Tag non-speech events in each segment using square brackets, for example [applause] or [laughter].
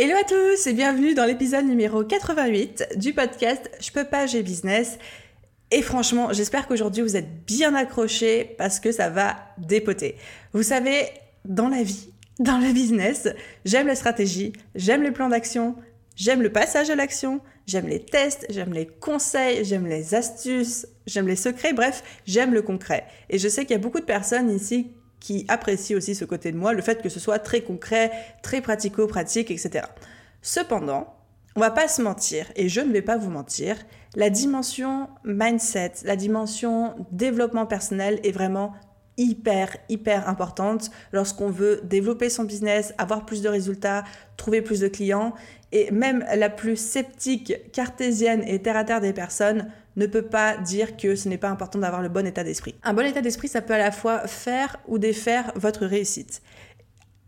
Hello à tous et bienvenue dans l'épisode numéro 88 du podcast Je peux pas, j'ai business. Et franchement, j'espère qu'aujourd'hui vous êtes bien accrochés parce que ça va dépoter. Vous savez, dans la vie, dans le business, j'aime la stratégie, j'aime les plans d'action, j'aime le passage à l'action, j'aime les tests, j'aime les conseils, j'aime les astuces, j'aime les secrets, bref, j'aime le concret. Et je sais qu'il y a beaucoup de personnes ici qui apprécient aussi ce côté de moi, le fait que ce soit très concret, très pratico-pratique, etc. Cependant, on va pas se mentir, et je ne vais pas vous mentir, la dimension mindset, la dimension développement personnel est vraiment hyper, hyper importante lorsqu'on veut développer son business, avoir plus de résultats, trouver plus de clients. Et même la plus sceptique, cartésienne et terre à terre des personnes ne peut pas dire que ce n'est pas important d'avoir le bon état d'esprit. Un bon état d'esprit, ça peut à la fois faire ou défaire votre réussite.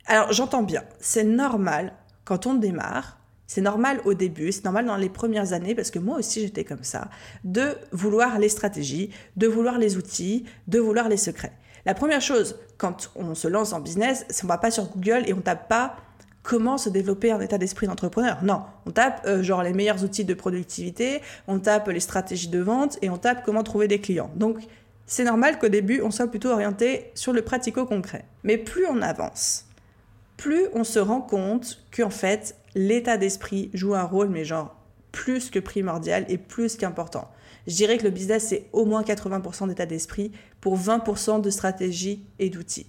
Alors j'entends bien, c'est normal quand on démarre c'est normal au début, c'est normal dans les premières années, parce que moi aussi j'étais comme ça, de vouloir les stratégies, de vouloir les outils, de vouloir les secrets. La première chose, quand on se lance en business, c'est on va pas sur Google et on tape pas comment se développer un état d'esprit d'entrepreneur. Non, on tape euh, genre les meilleurs outils de productivité, on tape les stratégies de vente et on tape comment trouver des clients. Donc c'est normal qu'au début on soit plutôt orienté sur le pratico-concret. Mais plus on avance, plus on se rend compte qu'en fait, l'état d'esprit joue un rôle, mais genre plus que primordial et plus qu'important. Je dirais que le business, c'est au moins 80% d'état d'esprit pour 20% de stratégie et d'outils.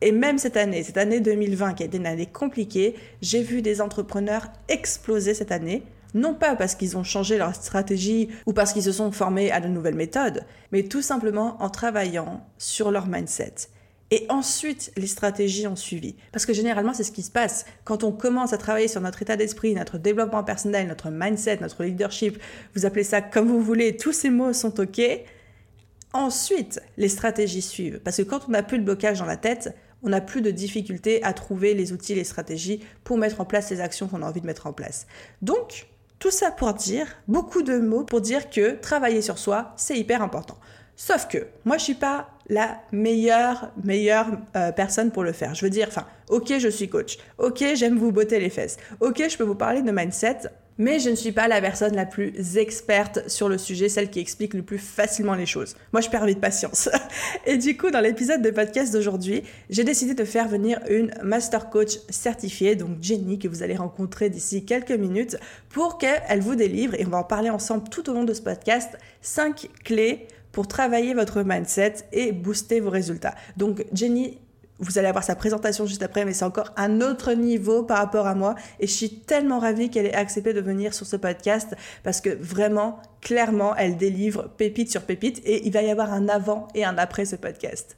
Et même cette année, cette année 2020 qui a été une année compliquée, j'ai vu des entrepreneurs exploser cette année, non pas parce qu'ils ont changé leur stratégie ou parce qu'ils se sont formés à de nouvelles méthodes, mais tout simplement en travaillant sur leur mindset. Et ensuite, les stratégies ont suivi. Parce que généralement, c'est ce qui se passe. Quand on commence à travailler sur notre état d'esprit, notre développement personnel, notre mindset, notre leadership, vous appelez ça comme vous voulez, tous ces mots sont OK. Ensuite, les stratégies suivent. Parce que quand on n'a plus de blocage dans la tête, on n'a plus de difficulté à trouver les outils, les stratégies pour mettre en place les actions qu'on a envie de mettre en place. Donc, tout ça pour dire, beaucoup de mots pour dire que travailler sur soi, c'est hyper important. Sauf que moi, je suis pas la meilleure, meilleure euh, personne pour le faire. Je veux dire, enfin, ok, je suis coach. Ok, j'aime vous botter les fesses. Ok, je peux vous parler de mindset. Mais je ne suis pas la personne la plus experte sur le sujet, celle qui explique le plus facilement les choses. Moi, je perds vite patience. [laughs] Et du coup, dans l'épisode de podcast d'aujourd'hui, j'ai décidé de faire venir une master coach certifiée, donc Jenny, que vous allez rencontrer d'ici quelques minutes, pour qu'elle vous délivre, et on va en parler ensemble tout au long de ce podcast, 5 clés pour travailler votre mindset et booster vos résultats. Donc Jenny, vous allez avoir sa présentation juste après, mais c'est encore un autre niveau par rapport à moi. Et je suis tellement ravie qu'elle ait accepté de venir sur ce podcast parce que vraiment, clairement, elle délivre pépite sur pépite et il va y avoir un avant et un après ce podcast.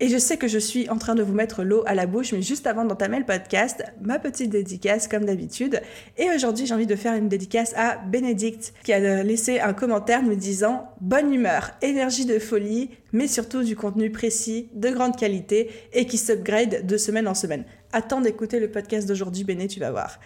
Et je sais que je suis en train de vous mettre l'eau à la bouche, mais juste avant d'entamer le podcast, ma petite dédicace comme d'habitude. Et aujourd'hui, j'ai envie de faire une dédicace à Bénédicte qui a laissé un commentaire me disant bonne humeur, énergie de folie, mais surtout du contenu précis, de grande qualité et qui s'upgrade de semaine en semaine. Attends d'écouter le podcast d'aujourd'hui, Béné, tu vas voir.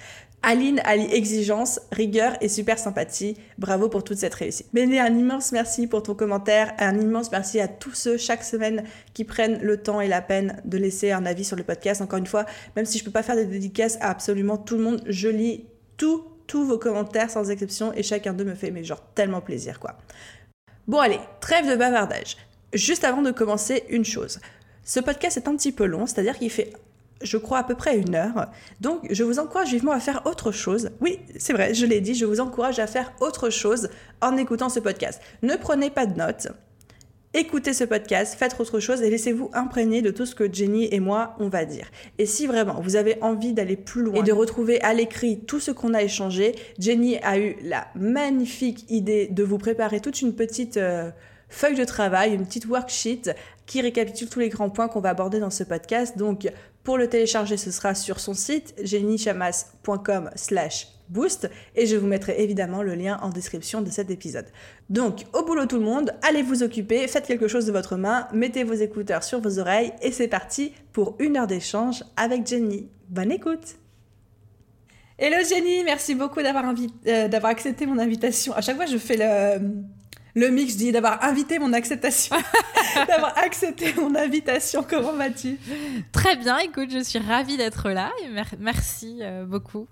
Aline allie exigence, rigueur et super sympathie. Bravo pour toute cette réussite. Béné, un immense merci pour ton commentaire. Un immense merci à tous ceux chaque semaine qui prennent le temps et la peine de laisser un avis sur le podcast. Encore une fois, même si je peux pas faire des dédicaces à absolument tout le monde, je lis tout, tous vos commentaires sans exception et chacun d'eux me fait tellement plaisir quoi. Bon allez, trêve de bavardage. Juste avant de commencer, une chose. Ce podcast est un petit peu long, c'est-à-dire qu'il fait je crois, à peu près une heure. Donc, je vous encourage vivement à faire autre chose. Oui, c'est vrai, je l'ai dit, je vous encourage à faire autre chose en écoutant ce podcast. Ne prenez pas de notes. Écoutez ce podcast, faites autre chose et laissez-vous imprégner de tout ce que Jenny et moi on va dire. Et si vraiment vous avez envie d'aller plus loin et de retrouver à l'écrit tout ce qu'on a échangé, Jenny a eu la magnifique idée de vous préparer toute une petite euh, feuille de travail, une petite worksheet qui récapitule tous les grands points qu'on va aborder dans ce podcast. Donc Pour le télécharger, ce sera sur son site jennychamas.com slash boost et je vous mettrai évidemment le lien en description de cet épisode. Donc, au boulot tout le monde, allez vous occuper, faites quelque chose de votre main, mettez vos écouteurs sur vos oreilles et c'est parti pour une heure d'échange avec Jenny. Bonne écoute Hello Jenny, merci beaucoup d'avoir euh, d'avoir accepté mon invitation. À chaque fois, je fais le, le mix, je dis d'avoir invité mon acceptation, [laughs] d'avoir accepté mon invitation. Comment vas-tu? Très bien, écoute, je suis ravie d'être là et merci euh, beaucoup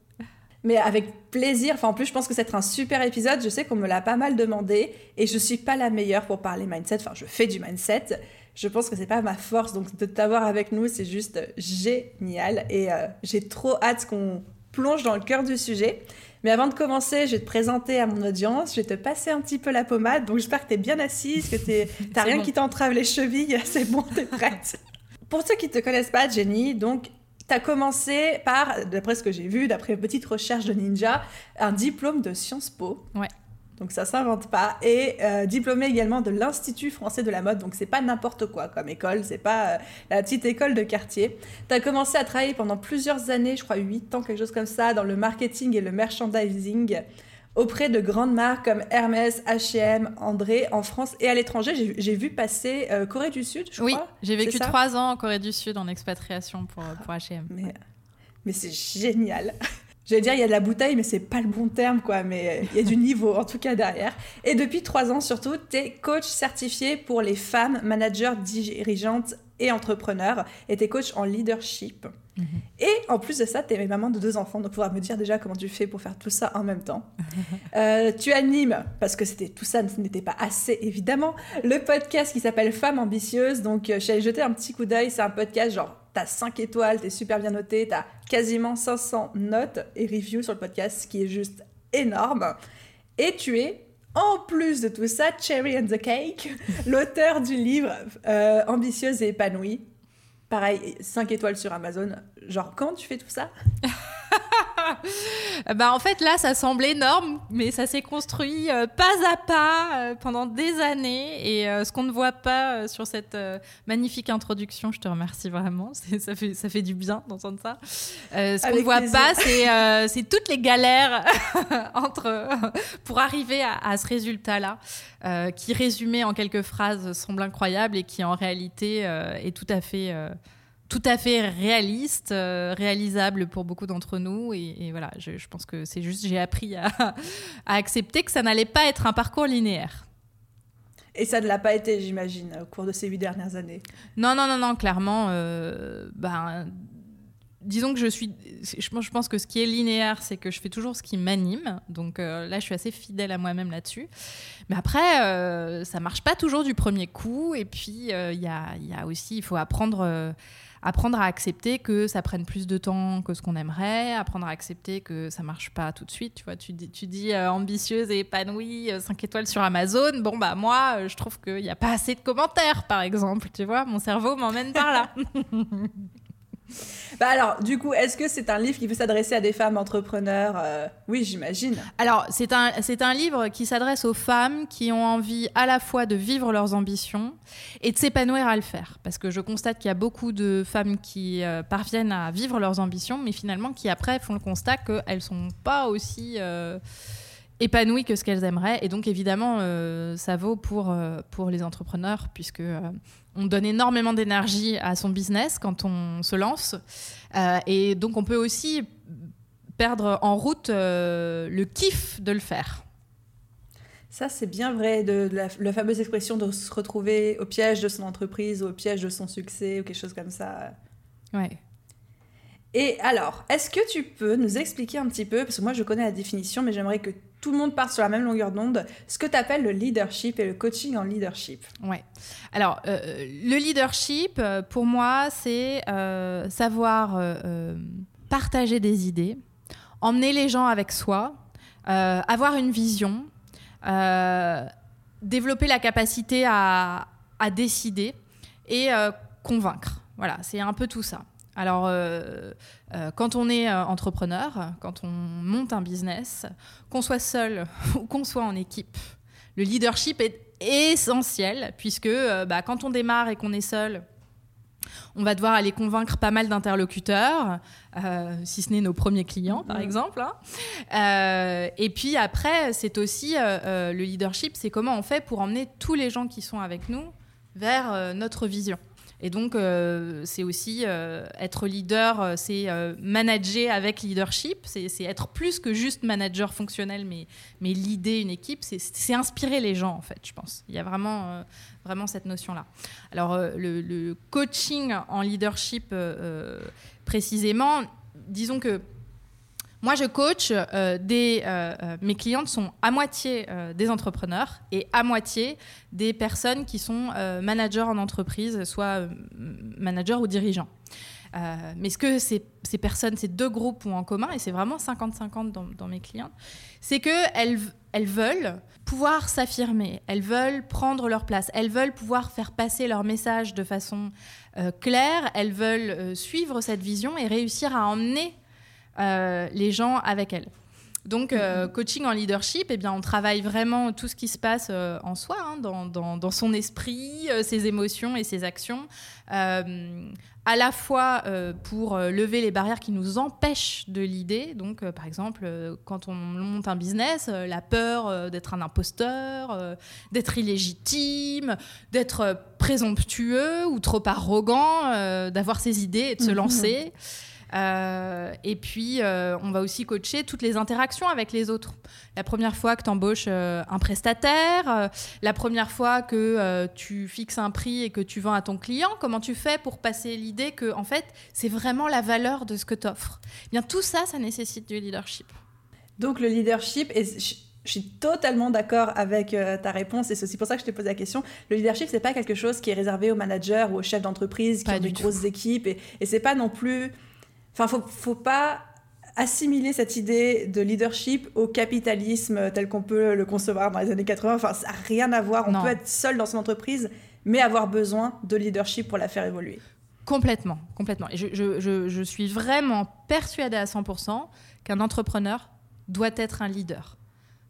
mais avec plaisir. Enfin, en plus, je pense que c'est un super épisode. Je sais qu'on me l'a pas mal demandé et je suis pas la meilleure pour parler mindset. Enfin, je fais du mindset. Je pense que c'est pas ma force. Donc, de t'avoir avec nous, c'est juste génial. Et euh, j'ai trop hâte qu'on plonge dans le cœur du sujet. Mais avant de commencer, je vais te présenter à mon audience. Je vais te passer un petit peu la pommade. Donc, j'espère que tu es bien assise, que tu [laughs] n'as rien qui t'entrave les chevilles. [laughs] C'est bon, tu es prête. Pour ceux qui ne te connaissent pas, Jenny, donc tu as commencé par, d'après ce que j'ai vu, d'après une petite recherche de Ninja, un diplôme de Sciences Po. Ouais. Donc ça s'invente pas. Et euh, diplômé également de l'Institut français de la mode. Donc c'est pas n'importe quoi comme école, c'est pas euh, la petite école de quartier. Tu as commencé à travailler pendant plusieurs années, je crois 8 ans, quelque chose comme ça, dans le marketing et le merchandising auprès de grandes marques comme Hermès, H&M, André en France et à l'étranger. J'ai vu passer euh, Corée du Sud, je oui, crois. Oui, j'ai vécu trois ans en Corée du Sud en expatriation pour, pour H&M. Mais, mais c'est génial. J'allais dire, il y a de la bouteille, mais c'est pas le bon terme, quoi. Mais il y a du niveau, en tout cas, derrière. Et depuis trois ans, surtout, tu es coach certifié pour les femmes, managers, dirigeantes et entrepreneurs. Et tu es coach en leadership. Mhm. Et en plus de ça, tu es maman de deux enfants, donc faudra me dire déjà comment tu fais pour faire tout ça en même temps. [laughs] Euh, tu animes, parce que c'était tout ça n'était pas assez évidemment, le podcast qui s'appelle Femmes ambitieuses. Donc euh, j'allais jeter un petit coup d'œil, c'est un podcast genre t'as 5 étoiles, t'es super bien noté, t'as quasiment 500 notes et reviews sur le podcast, ce qui est juste énorme. Et tu es en plus de tout ça, Cherry and the Cake, [laughs] l'auteur du livre euh, Ambitieuse et épanouie, pareil, 5 étoiles sur Amazon. Genre, quand tu fais tout ça? [laughs] [laughs] bah en fait là ça semble énorme mais ça s'est construit euh, pas à pas euh, pendant des années. Et euh, ce qu'on ne voit pas sur cette magnifique introduction je te remercie vraiment. [laughs] Ça fait ça fait du bien d'entendre ça. Ce qu'on ne voit pas c'est toutes les galères [laughs] entre pour arriver à, à ce résultat là qui résumé en quelques phrases semble incroyable et qui en réalité est tout à fait tout à fait réaliste, euh, réalisable pour beaucoup d'entre nous. Et, voilà, je, pense que c'est juste, j'ai appris à, accepter que ça n'allait pas être un parcours linéaire. Et ça ne l'a pas été, j'imagine, au cours de ces huit dernières années. Non, non, non, non, clairement. Euh, ben, disons que je suis. Je pense que ce qui est linéaire, c'est que je fais toujours ce qui m'anime. Donc euh, là, je suis assez fidèle à moi-même là-dessus. Mais après, ça marche pas toujours du premier coup. Et puis, il y a, y, a, aussi, il faut apprendre apprendre à accepter que ça prenne plus de temps que ce qu'on aimerait, apprendre à accepter que ça marche pas tout de suite. Tu vois, tu dis, euh, ambitieuse et épanouie, 5 euh, étoiles sur Amazon. Bon, bah, moi, euh, je trouve qu'il n'y a pas assez de commentaires, par exemple. Tu vois, mon cerveau m'emmène par là. [laughs] Bah alors, du coup, est-ce que c'est un livre qui peut s'adresser à des femmes entrepreneurs euh, Oui, j'imagine. Alors, c'est un, un livre qui s'adresse aux femmes qui ont envie à la fois de vivre leurs ambitions et de s'épanouir à le faire. Parce que je constate qu'il y a beaucoup de femmes qui euh, parviennent à vivre leurs ambitions, mais finalement qui après font le constat qu'elles ne sont pas aussi... Euh, épanouies que ce qu'elles aimeraient. Et donc, évidemment, ça vaut pour, pour les entrepreneurs, puisque on donne énormément d'énergie à son business quand on se lance. Euh, et donc, on peut aussi perdre en route euh, le kiff de le faire. Ça, c'est bien vrai, de, la, fameuse expression de se retrouver au piège de son entreprise, au piège de son succès, ou quelque chose comme ça. Ouais. Et alors, est-ce que tu peux nous expliquer un petit peu, parce que moi je connais la définition, mais j'aimerais que tout le monde part sur la même longueur d'onde, ce que tu appelles le leadership et le coaching en leadership. Ouais. Alors, euh, le leadership, euh, pour moi, c'est euh, savoir partager des idées, emmener les gens avec soi, avoir une vision, développer la capacité à, à décider et convaincre. Voilà, c'est un peu tout ça. Alors, euh, euh, quand on est euh, entrepreneur, quand on monte un business, qu'on soit seul [laughs] ou qu'on soit en équipe, le leadership est essentiel puisque bah, quand on démarre et qu'on est seul, On va devoir aller convaincre pas mal d'interlocuteurs, euh, si ce n'est nos premiers clients, par exemple. Hein. Euh, et puis après, c'est aussi le leadership, c'est comment on fait pour emmener tous les gens qui sont avec nous vers notre vision. Et donc, euh, c'est aussi euh, être leader, euh, c'est manager avec leadership, c'est être plus que juste manager fonctionnel, mais, mais leader une équipe, c'est inspirer les gens, en fait, je pense. Il y a vraiment, vraiment cette notion-là. Alors, le, coaching en leadership, précisément, disons que moi, je coach euh, des. Euh, euh, mes clientes sont à moitié des entrepreneurs et à moitié des personnes qui sont managers en entreprise, soit managers ou dirigeants. mais ce que ces, personnes, ces deux groupes ont en commun, et c'est vraiment 50-50 dans, mes clientes, c'est qu'elles elles veulent pouvoir s'affirmer, elles veulent prendre leur place, elles veulent pouvoir faire passer leur message de façon claire, elles veulent suivre cette vision et réussir à emmener les gens avec elle. Donc, euh, mm-hmm. coaching en leadership, eh bien, on travaille vraiment tout ce qui se passe euh, en soi, hein, dans, son esprit, ses émotions et ses actions, à la fois pour lever les barrières qui nous empêchent de l'idée. Donc, par exemple, quand on monte un business, la peur d'être un imposteur, d'être illégitime, d'être présomptueux ou trop arrogant, d'avoir ses idées et de se mm-hmm. lancer. Euh, et puis, euh, on va aussi coacher toutes les interactions avec les autres. La première fois que tu embauches euh, un prestataire, la première fois que tu fixes un prix et que tu vends à ton client, comment tu fais pour passer l'idée que, en fait, c'est vraiment la valeur de ce que tu offres eh Bien, tout ça, ça nécessite du leadership. Donc, le leadership, et je suis totalement d'accord avec ta réponse et c'est aussi pour ça que je te pose la question. Le leadership, c'est pas quelque chose qui est réservé aux managers ou aux chefs d'entreprise qui ont des grosses équipes et, et c'est pas non plus Enfin, faut, faut pas assimiler cette idée de leadership au capitalisme tel qu'on peut le concevoir dans les années 80. Enfin, ça n'a rien à voir. On peut être seul dans son entreprise, mais avoir besoin de leadership pour la faire évoluer. Complètement, complètement. Et je, je, je, suis vraiment persuadée à 100% qu'un entrepreneur doit être un leader.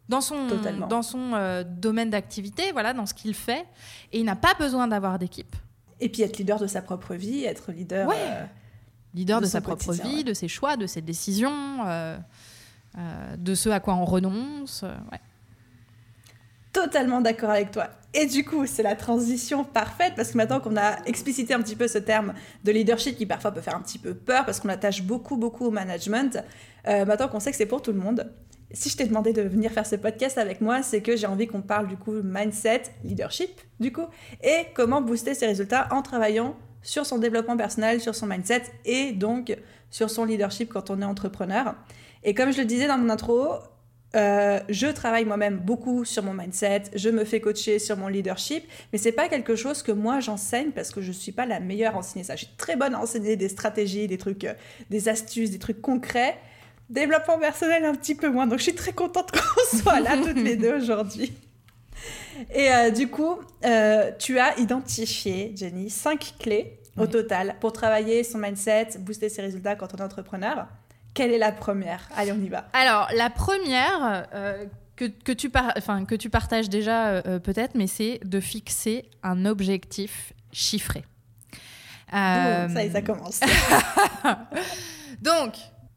Dans son, dans son euh, domaine d'activité, voilà, dans ce qu'il fait. Et il n'a pas besoin d'avoir d'équipe. Et puis être leader de sa propre vie, être leader... Euh, leader de, sa propre vie, de ses choix, de ses décisions, euh, euh, de ce à quoi on renonce. Euh, Totalement d'accord avec toi. Et du coup, c'est la transition parfaite parce que maintenant qu'on a explicité un petit peu ce terme de leadership qui parfois peut faire un petit peu peur parce qu'on attache beaucoup, beaucoup au management, maintenant qu'on sait que c'est pour tout le monde, si je t'ai demandé de venir faire ce podcast avec moi, c'est que j'ai envie qu'on parle du coup mindset, leadership du coup, et comment booster ses résultats en travaillant sur son développement personnel, sur son mindset et donc sur son leadership quand on est entrepreneur. Et comme je le disais dans mon intro, euh, je travaille moi-même beaucoup sur mon mindset, je me fais coacher sur mon leadership, mais c'est pas quelque chose que moi j'enseigne parce que je suis pas la meilleure à enseigner ça. Je suis très bonne à enseigner des stratégies, des trucs, euh, des astuces, des trucs concrets. Développement personnel un petit peu moins, donc je suis très contente [laughs] qu'on soit là toutes les deux aujourd'hui. Et euh, du coup, euh, tu as identifié, Jenny, cinq clés au total pour travailler son mindset, booster ses résultats quand on est entrepreneur. Quelle est la première? Allez, on y va. Alors, la première, euh, que, que, tu enfin, que tu partages déjà peut-être, mais c'est de fixer un objectif chiffré. ça y est, ça commence. [laughs] Donc,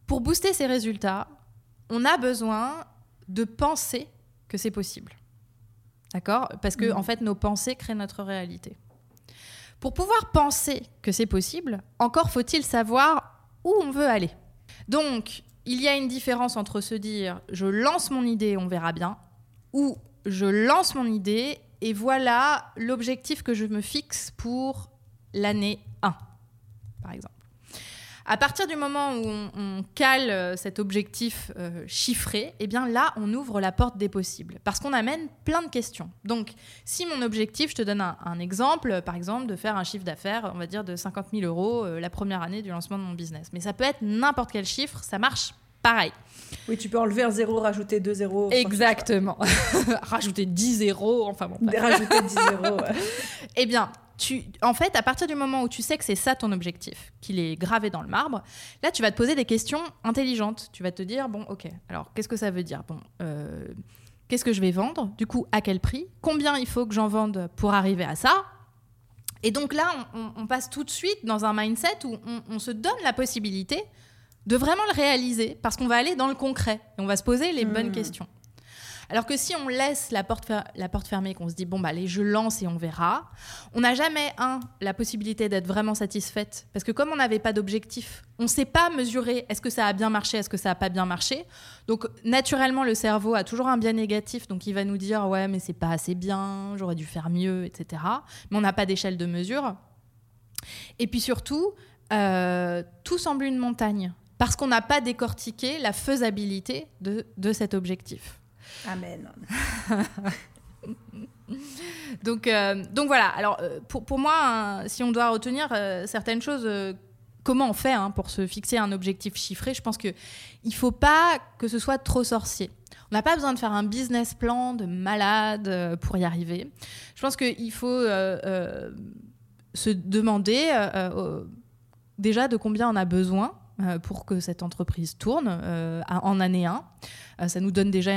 pour booster ses résultats, on a besoin de penser que c'est possible. D'accord? Parce que, en mm. fait, nos pensées créent notre réalité. Pour pouvoir penser que c'est possible, encore faut-il savoir où on veut aller. Donc, il y a une différence entre se dire je lance mon idée, on verra bien, ou je lance mon idée et voilà l'objectif que je me fixe pour l'année 1, par exemple. À partir du moment où on, cale euh, cet objectif euh, chiffré, eh bien là, on ouvre la porte des possibles. Parce qu'on amène plein de questions. Donc, si mon objectif, je te donne un, exemple, par exemple, de faire un chiffre d'affaires, on va dire de 50 000 euros euh, la première année du lancement de mon business. Mais ça peut être n'importe quel chiffre, ça marche pareil. Oui, tu peux enlever un zéro, rajouter deux zéros. Exactement. [laughs] rajouter 10 zéros, enfin bon. Rajouter 10 zéros. eh bien, en fait, à partir du moment où tu sais que c'est ça ton objectif, qu'il est gravé dans le marbre, là, tu vas te poser des questions intelligentes. Tu vas te dire, bon, ok, alors qu'est-ce que ça veut dire? Bon, euh, qu'est-ce que je vais vendre? Du coup, à quel prix? Combien il faut que j'en vende pour arriver à ça? Et donc là, on, passe tout de suite dans un mindset où on, se donne la possibilité de vraiment le réaliser parce qu'on va aller dans le concret et on va se poser les bonnes mmh. questions. Alors que si on laisse la porte, la porte fermée, qu'on se dit, bon, bah, allez, je lance et on verra, on n'a jamais, un, la possibilité d'être vraiment satisfaite. Parce que comme on n'avait pas d'objectif, on ne sait pas mesurer est-ce que ça a bien marché, est-ce que ça n'a pas bien marché. Donc, naturellement, le cerveau a toujours un bien négatif, donc il va nous dire, ouais, mais c'est pas assez bien, j'aurais dû faire mieux, etc. Mais on n'a pas d'échelle de mesure. Et puis surtout, euh, tout semble une montagne parce qu'on n'a pas décortiqué la faisabilité de cet objectif. Amen. [laughs] donc, euh, donc voilà. Alors, euh, pour, pour moi, hein, si on doit retenir euh, certaines choses, comment on fait hein, pour se fixer un objectif chiffré Je pense qu'il ne faut pas que ce soit trop sorcier. On n'a pas besoin de faire un business plan de malade pour y arriver. Je pense qu'il faut se demander déjà de combien on a besoin pour que cette entreprise tourne en année 1. Euh, ça nous donne déjà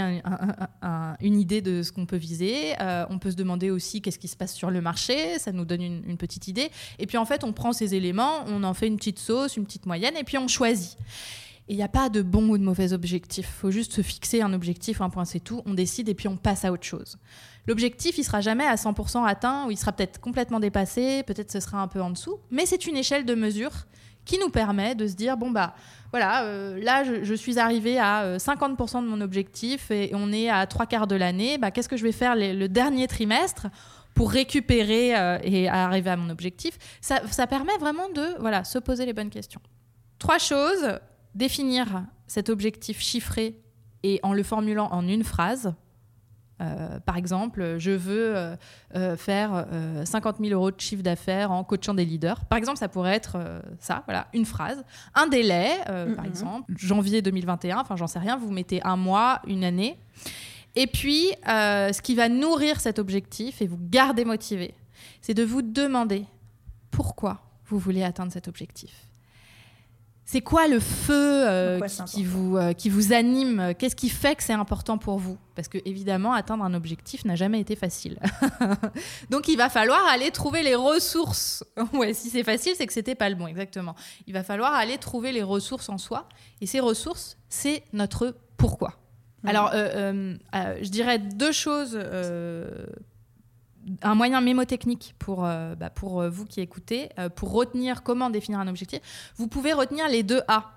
une idée de ce qu'on peut viser. Euh, on peut se demander aussi qu'est-ce qui se passe sur le marché. Ça nous donne une, petite idée. Et puis en fait, on prend ces éléments, on en fait une petite sauce, une petite moyenne, et puis on choisit. Et il n'y a pas de bon ou de mauvais objectif. Il faut juste se fixer un objectif, un point, c'est tout. On décide et puis on passe à autre chose. L'objectif, il sera jamais à 100% atteint ou il sera peut-être complètement dépassé, peut-être ce sera un peu en dessous, mais c'est une échelle de mesure qui nous permet de se dire bon bah voilà euh, là je, suis arrivé à 50% euh, de mon objectif et on est à trois quarts de l'année. Bah, qu'est-ce que je vais faire le dernier trimestre pour récupérer euh, et arriver à mon objectif? Ça, ça, permet vraiment de voilà se poser les bonnes questions. Trois choses. Définir cet objectif chiffré et en le formulant en une phrase euh, par exemple, je veux euh, euh, faire 50 000 euros de chiffre d'affaires en coachant des leaders. Par exemple, ça pourrait être ça, voilà, une phrase. Un délai, par mm-hmm. exemple, janvier 2021, enfin j'en sais rien, vous mettez un mois, une année. Et puis, ce qui va nourrir cet objectif et vous garder motivé, c'est de vous demander pourquoi vous voulez atteindre cet objectif. C'est quoi le feu euh, qui, vous, euh, qui vous anime? Qu'est-ce qui fait que c'est important pour vous? Parce que évidemment, atteindre un objectif n'a jamais été facile. [laughs] Donc il va falloir aller trouver les ressources. [laughs] ouais, si c'est facile, c'est que c'était pas le bon, exactement. Il va falloir aller trouver les ressources en soi. Et ces ressources, c'est notre pourquoi. Mmh. Alors, euh, je dirais deux choses un moyen mémotechnique pour, euh, bah, pour euh, vous qui écoutez, euh, pour retenir comment définir un objectif. Vous pouvez retenir les deux A.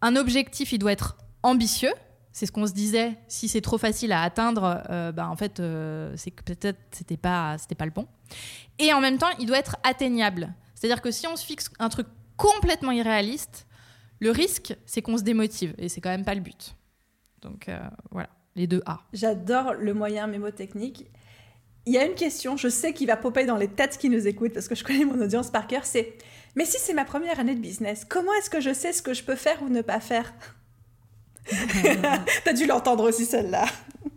Un objectif, il doit être ambitieux. C'est ce qu'on se disait. Si c'est trop facile à atteindre, bah, en fait, c'est que peut-être c'était pas c'était pas le bon. Et en même temps, il doit être atteignable. C'est-à-dire que si on se fixe un truc complètement irréaliste, le risque, c'est qu'on se démotive. Et c'est quand même pas le but. Donc voilà, les deux A. J'adore le moyen mémotechnique. Il y a une question, je sais qu'il va popper dans les têtes qui nous écoutent parce que je connais mon audience par cœur, c'est mais si c'est ma première année de business, comment est-ce que je sais ce que je peux faire ou ne pas faire? [laughs] T'as dû l'entendre aussi celle-là.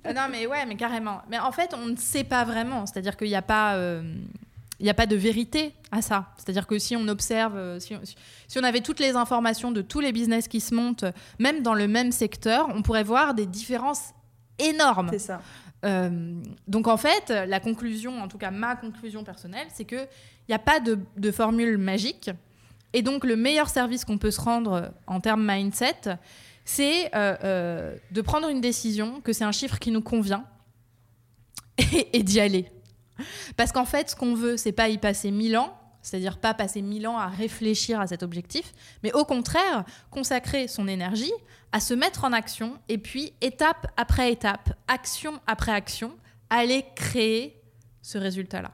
Euh, non mais ouais, mais carrément. Mais en fait, on ne sait pas vraiment. C'est-à-dire qu'il n'y a pas, euh, il a pas de vérité à ça. C'est-à-dire que si on observe, euh, si si on avait toutes les informations de tous les business qui se montent, même dans le même secteur, on pourrait voir des différences énormes. C'est ça. Euh, donc en fait, la conclusion, en tout cas ma conclusion personnelle, c'est qu'il n'y a pas de, formule magique. Et donc le meilleur service qu'on peut se rendre en termes mindset, c'est euh, euh, de prendre une décision, que c'est un chiffre qui nous convient, [laughs] et, d'y aller. Parce qu'en fait, ce qu'on veut, c'est pas y passer mille ans, c'est-à-dire pas passer mille ans à réfléchir à cet objectif, mais au contraire, consacrer son énergie à se mettre en action et puis, étape après étape, action après action, aller créer ce résultat-là.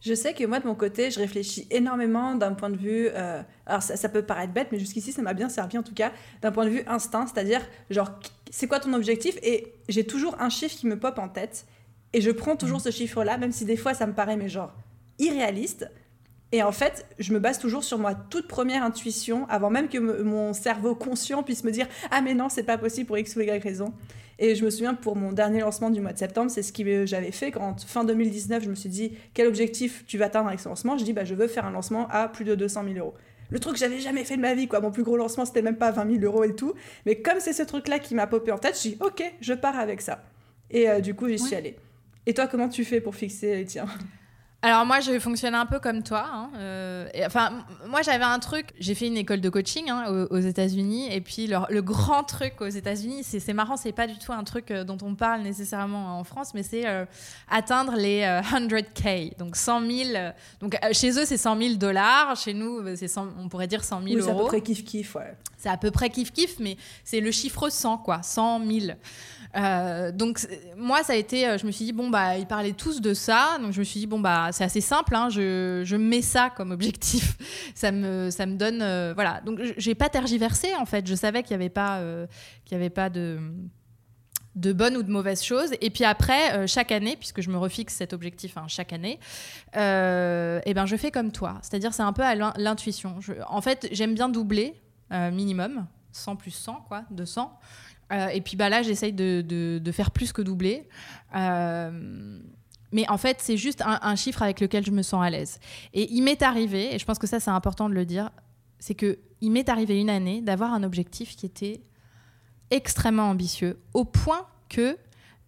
Je sais que moi, de mon côté, je réfléchis énormément d'un point de vue. Euh, alors, ça, peut paraître bête, mais jusqu'ici, ça m'a bien servi en tout cas, d'un point de vue instinct, c'est-à-dire, genre, c'est quoi ton objectif? Et j'ai toujours un chiffre qui me pop en tête, et je prends toujours mmh. ce chiffre-là, même si des fois, ça me paraît, mais genre, irréaliste. Et en fait, je me base toujours sur ma toute première intuition, avant même que mon cerveau conscient puisse me dire Ah, mais non, c'est pas possible pour X ou Y raison. Et je me souviens pour mon dernier lancement du mois de septembre, c'est ce que j'avais fait quand fin 2019, je me suis dit Quel objectif tu vas atteindre avec ce lancement? Je dis bah, Je veux faire un lancement à plus de 200 000 euros. Le truc que j'avais jamais fait de ma vie, quoi. Mon plus gros lancement, c'était même pas 20 000 euros et tout. Mais comme c'est ce truc-là qui m'a popé en tête, je dis Ok, je pars avec ça. Et euh, du coup, j'y suis allée. Et toi, comment tu fais pour fixer les tiens? Alors moi, je fonctionne un peu comme toi. hein, euh, et, enfin, moi, j'avais un truc. J'ai fait une école de coaching hein, aux, aux États-Unis, et puis le, le grand truc aux États-Unis, c'est c'est marrant, c'est pas du tout un truc euh, dont on parle nécessairement en France, mais c'est euh, atteindre les euh, 100K, donc 100 000. euh, donc chez eux, c'est 100 000 dollars. Chez nous, c'est 100 on pourrait dire 100 000 Oui, c'est à peu euros. près kiff-kiff, ouais. C'est à peu près kiff-kiff, mais c'est le chiffre 100, quoi, 100 000. Euh, donc moi, ça a été, euh, je me suis dit, bon, bah, ils parlaient tous de ça, donc je me suis dit, bon, bah, c'est assez simple, hein, je, mets ça comme objectif. [laughs] ça, me, ça donne, euh, voilà. Donc j'ai pas tergiversé, en fait, je savais qu'il n'y avait pas, qu'il y avait pas de de bonnes ou de mauvaises choses. Et puis après, chaque année, puisque je me refixe cet objectif hein, chaque année, euh, eh ben, je fais comme toi. C'est-à-dire, c'est un peu à l'in- l'intuition. En fait, j'aime bien doubler, minimum, 100 plus 100, quoi, 200. Euh, et puis bah, là, j'essaye de, faire plus que doubler. Euh, mais en fait, c'est juste un, chiffre avec lequel je me sens à l'aise. Et il m'est arrivé, et je pense que ça, c'est important de le dire, c'est que il m'est arrivé une année d'avoir un objectif qui était extrêmement ambitieux, au point que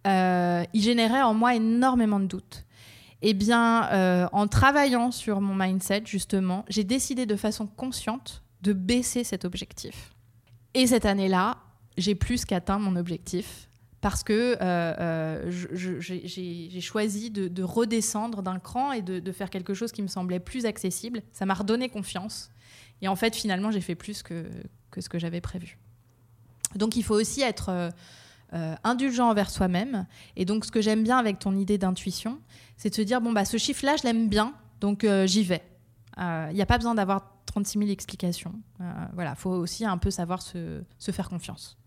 euh, il générait en moi énormément de doutes. Eh bien, en travaillant sur mon mindset, justement, j'ai décidé de façon consciente de baisser cet objectif. Et cette année-là, j'ai plus qu'atteint mon objectif parce que euh, euh, j'ai choisi de, de redescendre d'un cran et de, faire quelque chose qui me semblait plus accessible. Ça m'a redonné confiance. Et en fait, finalement, j'ai fait plus que, ce que j'avais prévu. Donc, il faut aussi être euh, indulgent envers soi-même. Et donc, ce que j'aime bien avec ton idée d'intuition, c'est de se dire bon, bah, ce chiffre-là, je l'aime bien, donc j'y vais. Il n'y a pas besoin d'avoir 36 000 explications. Voilà, faut aussi un peu savoir se faire confiance.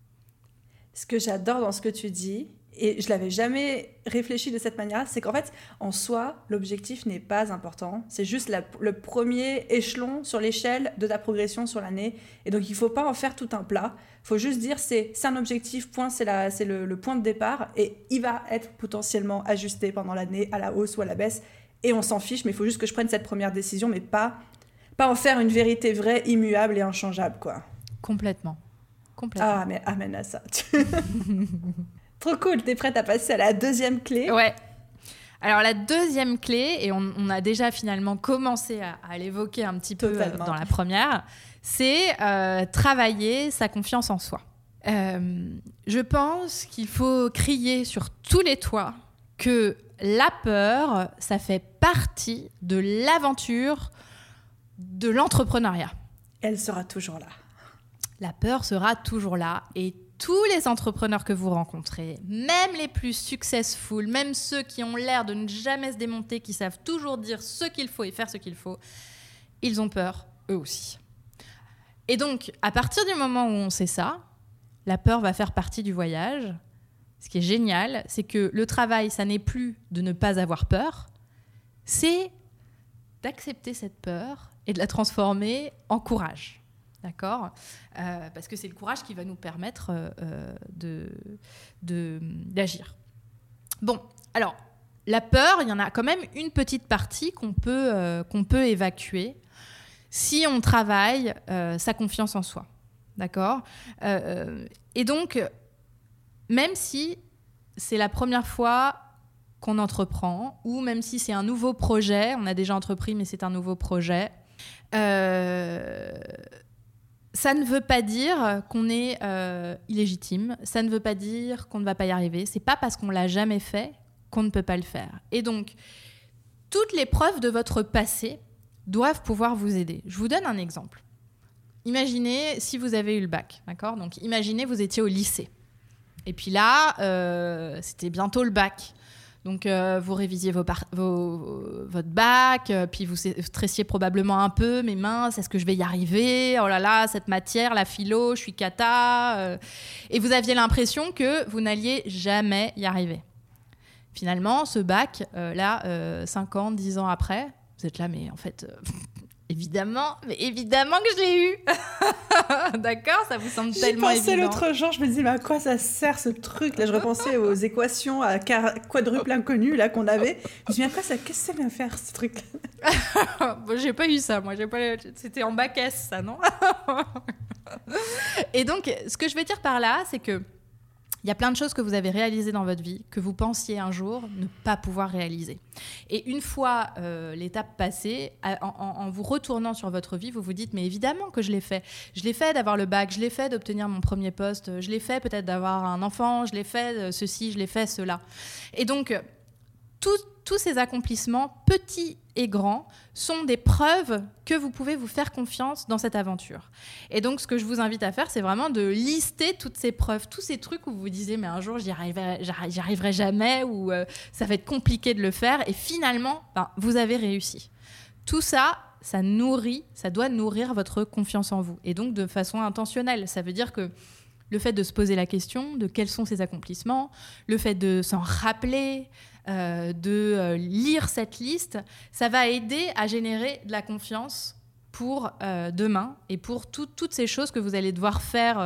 Ce que j'adore dans ce que tu dis, et je l'avais jamais réfléchi de cette manière, c'est qu'en fait, en soi, l'objectif n'est pas important. C'est juste le premier échelon sur l'échelle de ta progression sur l'année. Et donc, il faut pas en faire tout un plat. Il faut juste dire, c'est un objectif, point, c'est le, le point de départ. Et il va être potentiellement ajusté pendant l'année à la hausse ou à la baisse. Et on s'en fiche, mais il faut juste que je prenne cette première décision, mais pas, pas en faire une vérité vraie, immuable et inchangeable, quoi. Complètement. Complètement. Ah, mais amène à ça. Trop cool, t'es prête à passer à la deuxième clé? Ouais. Alors la deuxième clé, et on, on a déjà finalement commencé à, à l'évoquer un petit peu euh, dans la première, c'est euh, travailler sa confiance en soi. Euh, je pense qu'il faut crier sur tous les toits que la peur, ça fait partie de l'aventure de l'entrepreneuriat. Elle sera toujours là. La peur sera toujours là et tous les entrepreneurs que vous rencontrez, même les plus successful, même ceux qui ont l'air de ne jamais se démonter, qui savent toujours dire ce qu'il faut et faire ce qu'il faut, ils ont peur eux aussi. Et donc, à partir du moment où on sait ça, la peur va faire partie du voyage. Ce qui est génial, c'est que le travail, ça n'est plus de ne pas avoir peur, c'est d'accepter cette peur et de la transformer en courage. D'accord Euh, Parce que c'est le courage qui va nous permettre euh, euh, d'agir. Bon, alors, la peur, il y en a quand même une petite partie qu'on peut, évacuer si on travaille sa confiance en soi. D'accord Et donc, même si c'est la première fois qu'on entreprend, ou même si c'est un nouveau projet, on a déjà entrepris, mais c'est un nouveau projet, ça ne veut pas dire qu'on est euh, illégitime, ça ne veut pas dire qu'on ne va pas y arriver. C'est pas parce qu'on l'a jamais fait qu'on ne peut pas le faire. Et donc, toutes les preuves de votre passé doivent pouvoir vous aider. Je vous donne un exemple. Imaginez si vous avez eu le bac, d'accord? Donc, imaginez vous étiez au lycée. Et puis là, euh, c'était bientôt le bac. Donc, euh, vous révisiez vos votre bac, euh, puis vous stressiez probablement un peu, mais mince, est-ce que je vais y arriver? Oh là là, cette matière, la philo, je suis cata. euh. et vous aviez l'impression que vous n'alliez jamais y arriver. Finalement, ce bac, là, 5 ans, 10 ans après, vous êtes là, mais en fait, évidemment, mais évidemment que je l'ai eu [laughs] D'accord Ça vous semble J'y tellement pensais évident l'autre jour, je me disais, mais à quoi ça sert ce truc? Là, je repensais aux [laughs] équations à quadruple inconnu là qu'on avait. Je me dis, mais à quoi ça, qu'est-ce que ça vient faire ce truc [laughs] bon, j'ai pas eu ça, moi. J'ai pas. C'était en bac S, ça, non? Et donc, ce que je veux dire par là, c'est que il y a plein de choses que vous avez réalisées dans votre vie que vous pensiez un jour ne pas pouvoir réaliser. Et une fois euh, l'étape passée, en, vous retournant sur votre vie, vous vous dites mais évidemment que je l'ai fait. Je l'ai fait d'avoir le bac, je l'ai fait d'obtenir mon premier poste, je l'ai fait peut-être d'avoir un enfant, je l'ai fait euh, ceci, je l'ai fait cela. Et donc tous ces accomplissements, petits et grands, sont des preuves que vous pouvez vous faire confiance dans cette aventure. Et donc, ce que je vous invite à faire, c'est vraiment de lister toutes ces preuves, tous ces trucs où vous vous disiez, mais un jour, j'y arriverai, jamais, ou euh, ça va être compliqué de le faire. Et finalement, ben, vous avez réussi. Tout ça, ça nourrit, ça doit nourrir votre confiance en vous. Et donc, de façon intentionnelle. Ça veut dire que le fait de se poser la question de quels sont ses accomplissements, le fait de s'en rappeler, euh, de euh, lire cette liste, ça va aider à générer de la confiance pour euh, demain et pour toutes ces choses que vous allez devoir faire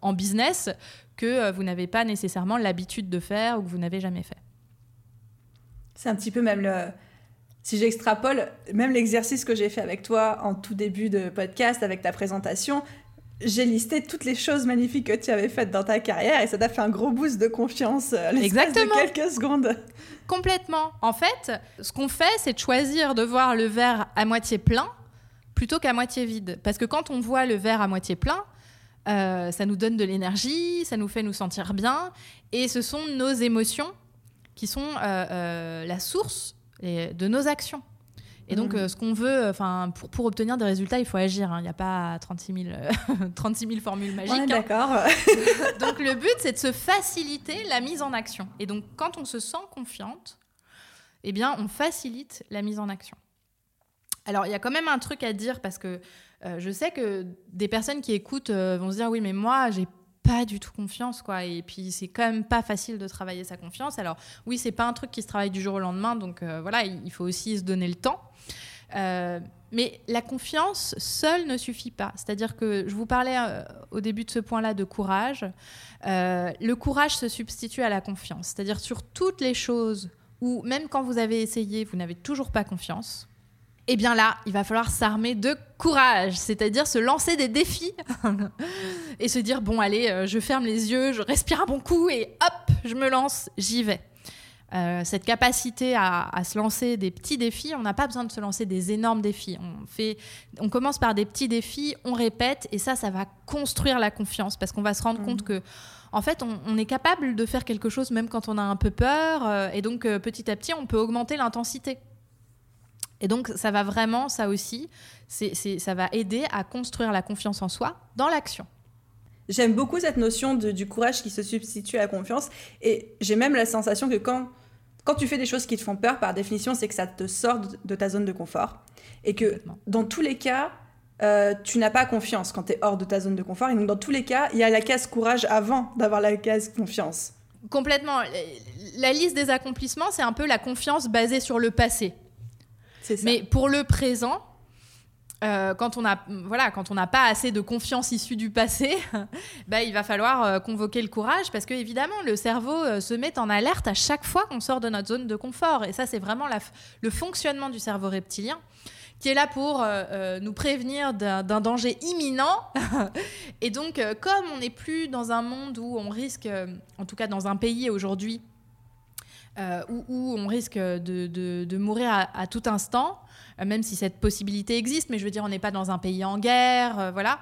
en business que vous n'avez pas nécessairement l'habitude de faire ou que vous n'avez jamais fait. C'est un petit peu même le... Si j'extrapole, même l'exercice que j'ai fait avec toi en tout début de podcast, avec ta présentation, j'ai listé toutes les choses magnifiques que tu avais faites dans ta carrière et ça t'a fait un gros boost de confiance euh, Exactement. de quelques secondes. Complètement. En fait, ce qu'on fait, c'est de choisir de voir le verre à moitié plein plutôt qu'à moitié vide. Parce que quand on voit le verre à moitié plein, euh, ça nous donne de l'énergie, ça nous fait nous sentir bien et ce sont nos émotions qui sont euh, la source de nos actions. Et donc, mm. euh, ce qu'on veut, enfin, pour, pour, obtenir des résultats, il faut agir. Hein. Il n'y a pas 36 000, 36 000 formules magiques. Hein. d'accord. [laughs] donc, le but, c'est de se faciliter la mise en action. Et donc, quand on se sent confiante, eh bien, on facilite la mise en action. Alors, il y a quand même un truc à dire parce que euh, je sais que des personnes qui écoutent euh, vont se dire oui, mais moi, j'ai pas du tout confiance quoi et puis c'est quand même pas facile de travailler sa confiance alors oui c'est pas un truc qui se travaille du jour au lendemain donc voilà il faut aussi se donner le temps euh, mais la confiance seule ne suffit pas. C'est-à-dire que je vous parlais euh, au début de ce point-là de courage. Euh, le courage se substitue à la confiance. C'est-à-dire sur toutes les choses où même quand vous avez essayé, vous n'avez toujours pas confiance. Eh bien là, il va falloir s'armer de courage, c'est-à-dire se lancer des défis [laughs] et se dire bon allez, je ferme les yeux, je respire un bon coup et hop, je me lance, j'y vais. Euh, cette capacité à, se lancer des petits défis, on n'a pas besoin de se lancer des énormes défis. On, fait, on commence par des petits défis, on répète, et ça, ça va construire la confiance parce qu'on va se rendre compte mhm. que, en fait, on, est capable de faire quelque chose même quand on a un peu peur, euh, et donc euh, petit à petit, on peut augmenter l'intensité. Et donc, ça va vraiment, ça aussi, ça va aider à construire la confiance en soi dans l'action. J'aime beaucoup cette notion du courage qui se substitue à la confiance. Et j'ai même la sensation que quand quand tu fais des choses qui te font peur, par définition, c'est que ça te sort de ta zone de confort. Et que dans tous les cas, euh, tu n'as pas confiance quand tu es hors de ta zone de confort. Et donc, dans tous les cas, il y a la case courage avant d'avoir la case confiance. Complètement. La liste des accomplissements, c'est un peu la confiance basée sur le passé. Mais pour le présent, euh, quand on voilà n'a pas assez de confiance issue du passé, [laughs] bah, il va falloir euh, convoquer le courage parce que évidemment le cerveau euh, se met en alerte à chaque fois qu'on sort de notre zone de confort et ça c'est vraiment le fonctionnement du cerveau reptilien qui est là pour nous prévenir d'un danger imminent. [laughs] et donc, comme on n'est plus dans un monde où on risque, en tout cas dans un pays aujourd'hui, où, on risque de, mourir à, tout instant, euh, même si cette possibilité existe, mais je veux dire, on n'est pas dans un pays en guerre, euh, voilà.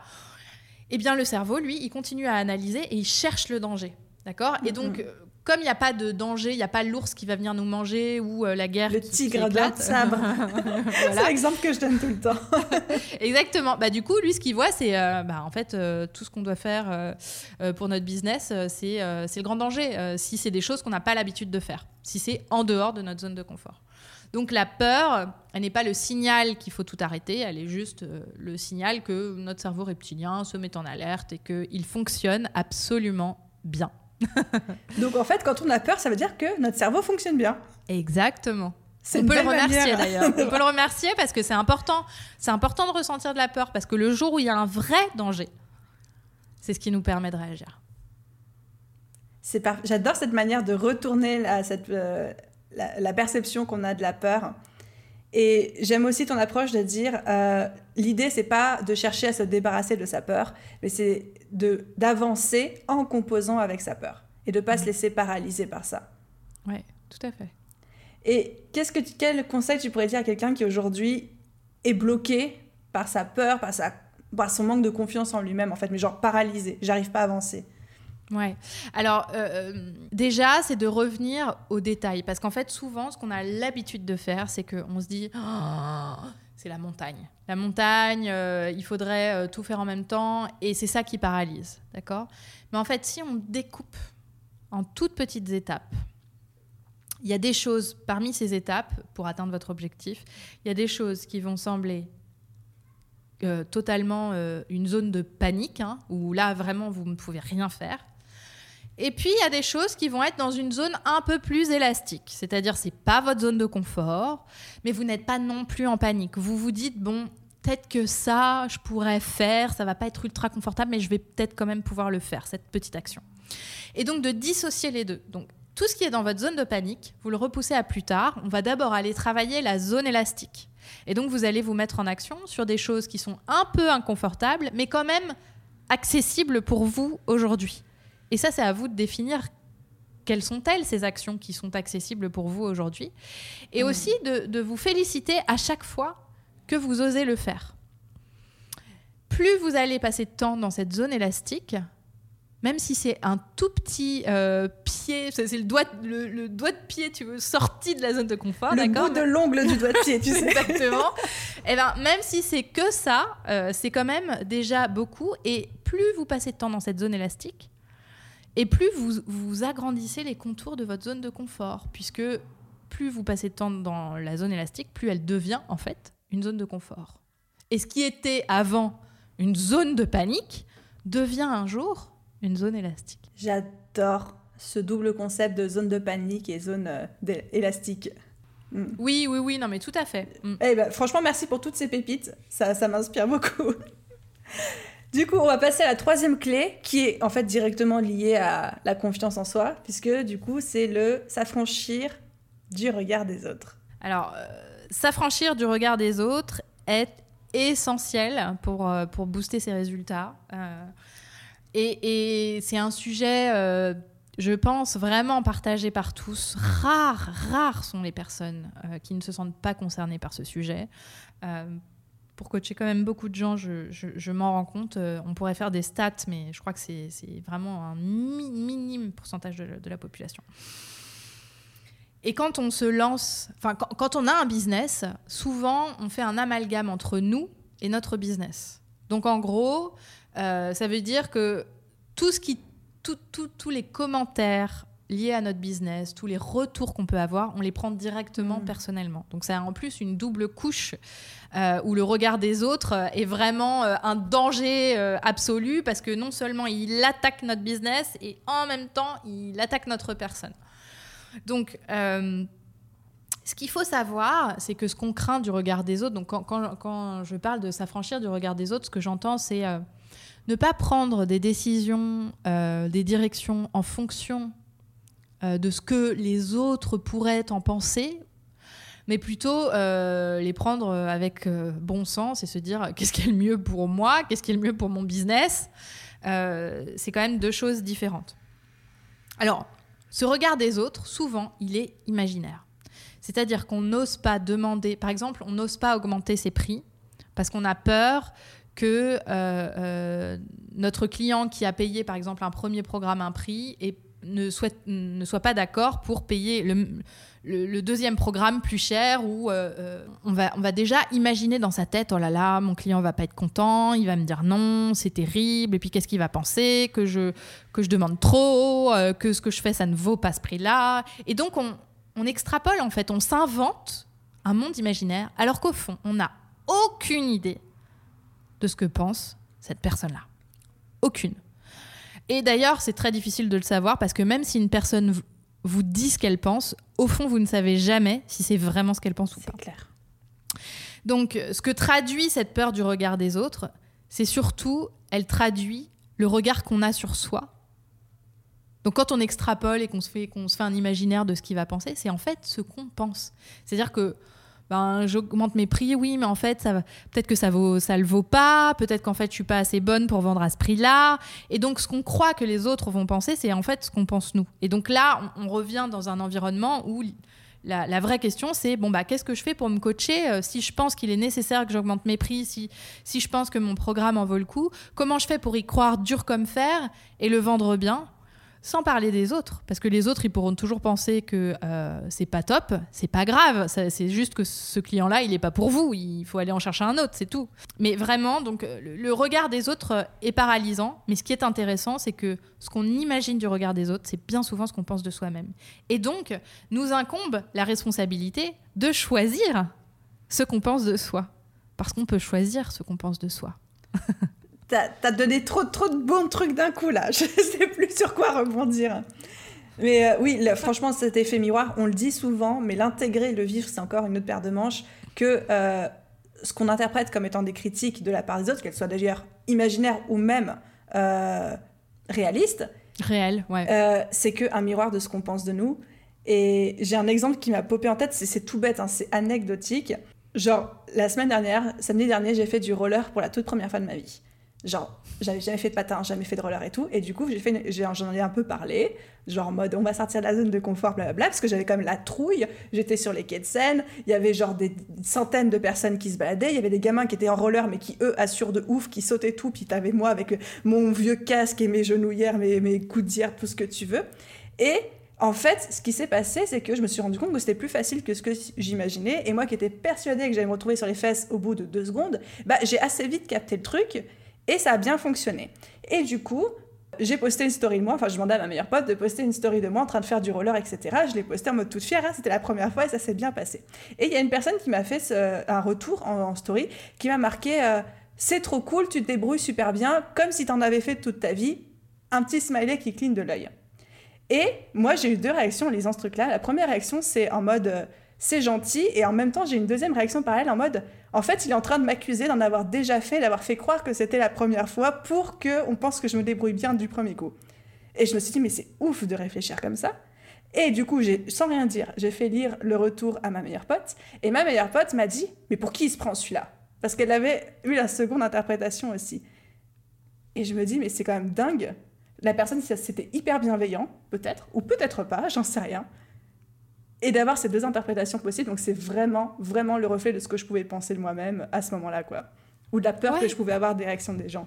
Eh bien, le cerveau, lui, il continue à analyser et il cherche le danger. D'accord? Et donc, euh, comme il n'y a pas de danger, il n'y a pas l'ours qui va venir nous manger ou la guerre. Le tigre de sabre. [laughs] C'est l'exemple que je donne tout le temps. [laughs] Exactement. Bah, du coup, lui, ce qu'il voit, c'est bah, en fait tout ce qu'on doit faire pour notre business, c'est le grand danger. si c'est des choses qu'on n'a pas l'habitude de faire, si c'est en dehors de notre zone de confort. Donc la peur, elle n'est pas le signal qu'il faut tout arrêter, elle est juste euh, le signal que notre cerveau reptilien se met en alerte et qu'il fonctionne absolument bien. [laughs] Donc en fait, quand on a peur, ça veut dire que notre cerveau fonctionne bien. Exactement. On peut le remercier d'ailleurs. On peut le remercier parce que c'est important. C'est important de ressentir de la peur parce que le jour où il y a un vrai danger, c'est ce qui nous permet de réagir. J'adore cette manière de retourner cette, euh, la, perception qu'on a de la peur. Et j'aime aussi ton approche de dire euh, l'idée c'est pas de chercher à se débarrasser de sa peur, mais c'est de d'avancer en composant avec sa peur. et de ne pas se laisser paralyser par ça. Oui, tout à fait. Et qu'est-ce que quel conseil tu pourrais dire à quelqu'un qui aujourd'hui est bloqué par sa peur, par, sa, par son manque de confiance en lui-même, en fait, mais genre paralysé, j'arrive pas à avancer? Ouais. Alors euh, euh, déjà, c'est de revenir aux détails, parce qu'en fait, souvent, ce qu'on a l'habitude de faire, c'est qu'on se dit, oh, c'est la montagne. La montagne, euh, il faudrait tout faire en même temps, et c'est ça qui paralyse, d'accord? Mais en fait, si on découpe en toutes petites étapes, il y a des choses parmi ces étapes pour atteindre votre objectif. Il y a des choses qui vont sembler totalement une zone de panique, hein, où là vraiment vous ne pouvez rien faire. Et puis il y a des choses qui vont être dans une zone un peu plus élastique, c'est-à-dire c'est pas votre zone de confort, mais vous n'êtes pas non plus en panique. Vous vous dites bon, peut-être que ça je pourrais faire, ça va pas être ultra confortable, mais je vais peut-être quand même pouvoir le faire cette petite action. Et donc de dissocier les deux. Donc tout ce qui est dans votre zone de panique, vous le repoussez à plus tard. On va d'abord aller travailler la zone élastique. Et donc, vous allez vous mettre en action sur des choses qui sont un peu inconfortables, mais quand même accessibles pour vous aujourd'hui. Et ça, c'est à vous de définir quelles sont-elles ces actions qui sont accessibles pour vous aujourd'hui. Et mmh. aussi de, de vous féliciter à chaque fois que vous osez le faire. Plus vous allez passer de temps dans cette zone élastique, même si c'est un tout petit euh, pied, c'est le doigt, le, doigt de pied, tu veux, sorti de la zone de confort, Le bout de l'ongle du doigt de pied, tu [laughs] sais. Exactement. Et eh ben, même si c'est que ça, euh, c'est quand même déjà beaucoup. Et plus vous passez de temps dans cette zone élastique, et plus vous, vous agrandissez les contours de votre zone de confort, puisque plus vous passez de temps dans la zone élastique, plus elle devient en fait une zone de confort. Et ce qui était avant une zone de panique devient un jour une zone élastique. J'adore ce double concept de zone de panique et zone euh, élastique. Mm. Oui, oui, oui, non, mais tout à fait. Mm. Eh ben, franchement, merci pour toutes ces pépites. Ça, ça m'inspire beaucoup. Du coup, on va passer à la troisième clé qui est en fait directement liée à la confiance en soi, puisque du coup, c'est le s'affranchir du regard des autres. Alors, euh, s'affranchir du regard des autres est essentiel pour, euh, pour booster ses résultats. Et, c'est un sujet, euh, je pense, vraiment partagé par tous. Rares, rares sont les personnes euh, qui ne se sentent pas concernées par ce sujet. Euh, pour coacher quand même beaucoup de gens, je, m'en rends compte. on pourrait faire des stats, mais je crois que c'est vraiment un minime pourcentage de, la population. Et quand on se lance, enfin, quand, on a un business, souvent on fait un amalgame entre nous et notre business. Donc en gros, euh, ça veut dire que tout ce qui, tous les commentaires liés à notre business, tous les retours qu'on peut avoir, on les prend directement mm. personnellement. Donc ça a en plus une double couche euh, où le regard des autres est vraiment euh, un danger absolu parce que non seulement il attaque notre business et en même temps il attaque notre personne. Donc ce qu'il faut savoir, c'est que ce qu'on craint du regard des autres, donc quand, quand je parle de s'affranchir du regard des autres, ce que j'entends c'est ne pas prendre des décisions, euh, des directions en fonction euh, de ce que les autres pourraient en penser, mais plutôt euh, les prendre avec bon sens et se dire [laughs] qu'est-ce qui est le mieux pour moi, qu'est-ce qui est le mieux pour mon business. c'est quand même deux choses différentes. Alors, ce regard des autres, souvent, il est imaginaire. C'est-à-dire qu'on n'ose pas demander, par exemple, on n'ose pas augmenter ses prix parce qu'on a peur que euh, euh, notre client qui a payé par exemple un premier programme un prix ne, souhaite, ne soit pas d'accord pour payer le, deuxième programme plus cher ou euh, on, va, on va déjà imaginer dans sa tête oh là là mon client va pas être content il va me dire non c'est terrible et puis qu'est-ce qu'il va penser que je que je demande trop que ce que je fais ça ne vaut pas ce prix là et donc on, on extrapole en fait on s'invente un monde imaginaire alors qu'au fond on n'a aucune idée de ce que pense cette personne-là. Aucune. Et d'ailleurs, c'est très difficile de le savoir parce que même si une personne vous dit ce qu'elle pense, au fond, vous ne savez jamais si c'est vraiment ce qu'elle pense ou pas. C'est clair. Donc, ce que traduit cette peur du regard des autres, c'est surtout, elle traduit le regard qu'on a sur soi. Donc, quand on extrapole et qu'on se fait, qu'on se fait un imaginaire de ce qu'il va penser, c'est en fait ce qu'on pense. C'est-à-dire que ben, j'augmente mes prix, oui, mais en fait, ça, peut-être que ça vaut, ça le vaut pas, peut-être qu'en fait, je suis pas assez bonne pour vendre à ce prix-là. Et donc, ce qu'on croit que les autres vont penser, c'est en fait ce qu'on pense nous. Et donc là, on, revient dans un environnement où la, vraie question, c'est bon, bah, qu'est-ce que je fais pour me coacher euh, Si je pense qu'il est nécessaire que j'augmente mes prix, si, si je pense que mon programme en vaut le coup, comment je fais pour y croire dur comme fer et le vendre bien? Sans parler des autres, parce que les autres, ils pourront toujours penser que euh, c'est pas top, c'est pas grave, c'est juste que ce client-là, il est pas pour vous, il faut aller en chercher un autre, c'est tout. Mais vraiment, donc le, regard des autres est paralysant, mais ce qui est intéressant, c'est que ce qu'on imagine du regard des autres, c'est bien souvent ce qu'on pense de soi-même. Et donc, nous incombe la responsabilité de choisir ce qu'on pense de soi, parce qu'on peut choisir ce qu'on pense de soi. [laughs] T'as as donné trop, trop de bons trucs d'un coup là. [laughs] Je sais plus sur quoi rebondir. Mais euh, oui, franchement, cet effet miroir, on le dit souvent, mais l'intégrer, le vivre, c'est encore une autre paire de manches que euh, ce qu'on interprète comme étant des critiques de la part des autres, qu'elles soient d'ailleurs imaginaires ou même euh, réalistes. Réel, ouais. c'est qu'un miroir de ce qu'on pense de nous. Et j'ai un exemple qui m'a popé en tête, c'est tout bête, hein, c'est anecdotique. Genre, la semaine dernière, samedi dernier, j'ai fait du roller pour la toute première fois de ma vie. Genre, j'avais jamais fait de patin, jamais fait de roller et tout. Et du coup, j'ai fait j'en ai un peu parlé, genre en mode on va sortir de la zone de confort, blablabla, parce que j'avais quand même la trouille. J'étais sur les quais de Seine, il y avait genre des centaines de personnes qui se baladaient, il y avait des gamins qui étaient en roller, mais qui eux assurent de ouf, qui sautaient tout. Puis t'avais moi avec mon vieux casque et mes genouillères, mes, mes coudières, tout ce que tu veux. Et en fait, ce qui s'est passé, c'est que je me suis rendu compte que c'était plus facile que ce que j'imaginais. Et moi qui étais persuadée que j'allais me retrouver sur les fesses au bout de deux secondes, bah, j'ai assez vite capté le truc. Et ça a bien fonctionné. Et du coup, j'ai posté une story de moi, enfin je demandais à ma meilleure pote de poster une story de moi en train de faire du roller, etc. Je l'ai posté en mode toute fière, hein, c'était la première fois et ça s'est bien passé. Et il y a une personne qui m'a fait un retour en, story qui m'a marqué euh, C'est trop cool, tu te débrouilles super bien, comme si tu en avais fait toute ta vie. Un petit smiley qui cligne de l'œil. Et moi j'ai eu deux réactions en lisant ce truc-là. La première réaction c'est en mode euh, c'est gentil. Et en même temps, j'ai une deuxième réaction parallèle en mode, en fait, il est en train de m'accuser d'en avoir déjà fait, d'avoir fait croire que c'était la première fois pour qu'on pense que je me débrouille bien du premier coup. Et je me suis dit, mais c'est ouf de réfléchir comme ça. Et du coup, sans rien dire, j'ai fait lire le retour à ma meilleure pote. Et ma meilleure pote m'a dit, mais pour qui il se prend celui-là? Parce qu'elle avait eu la seconde interprétation aussi. Et je me dis, mais c'est quand même dingue. La personne, c'était hyper bienveillant, peut-être, ou peut-être pas, j'en sais rien et d'avoir ces deux interprétations possibles. Donc c'est vraiment, vraiment le reflet de ce que je pouvais penser de moi-même à ce moment-là, quoi. Ou de la peur que je pouvais avoir des réactions des gens.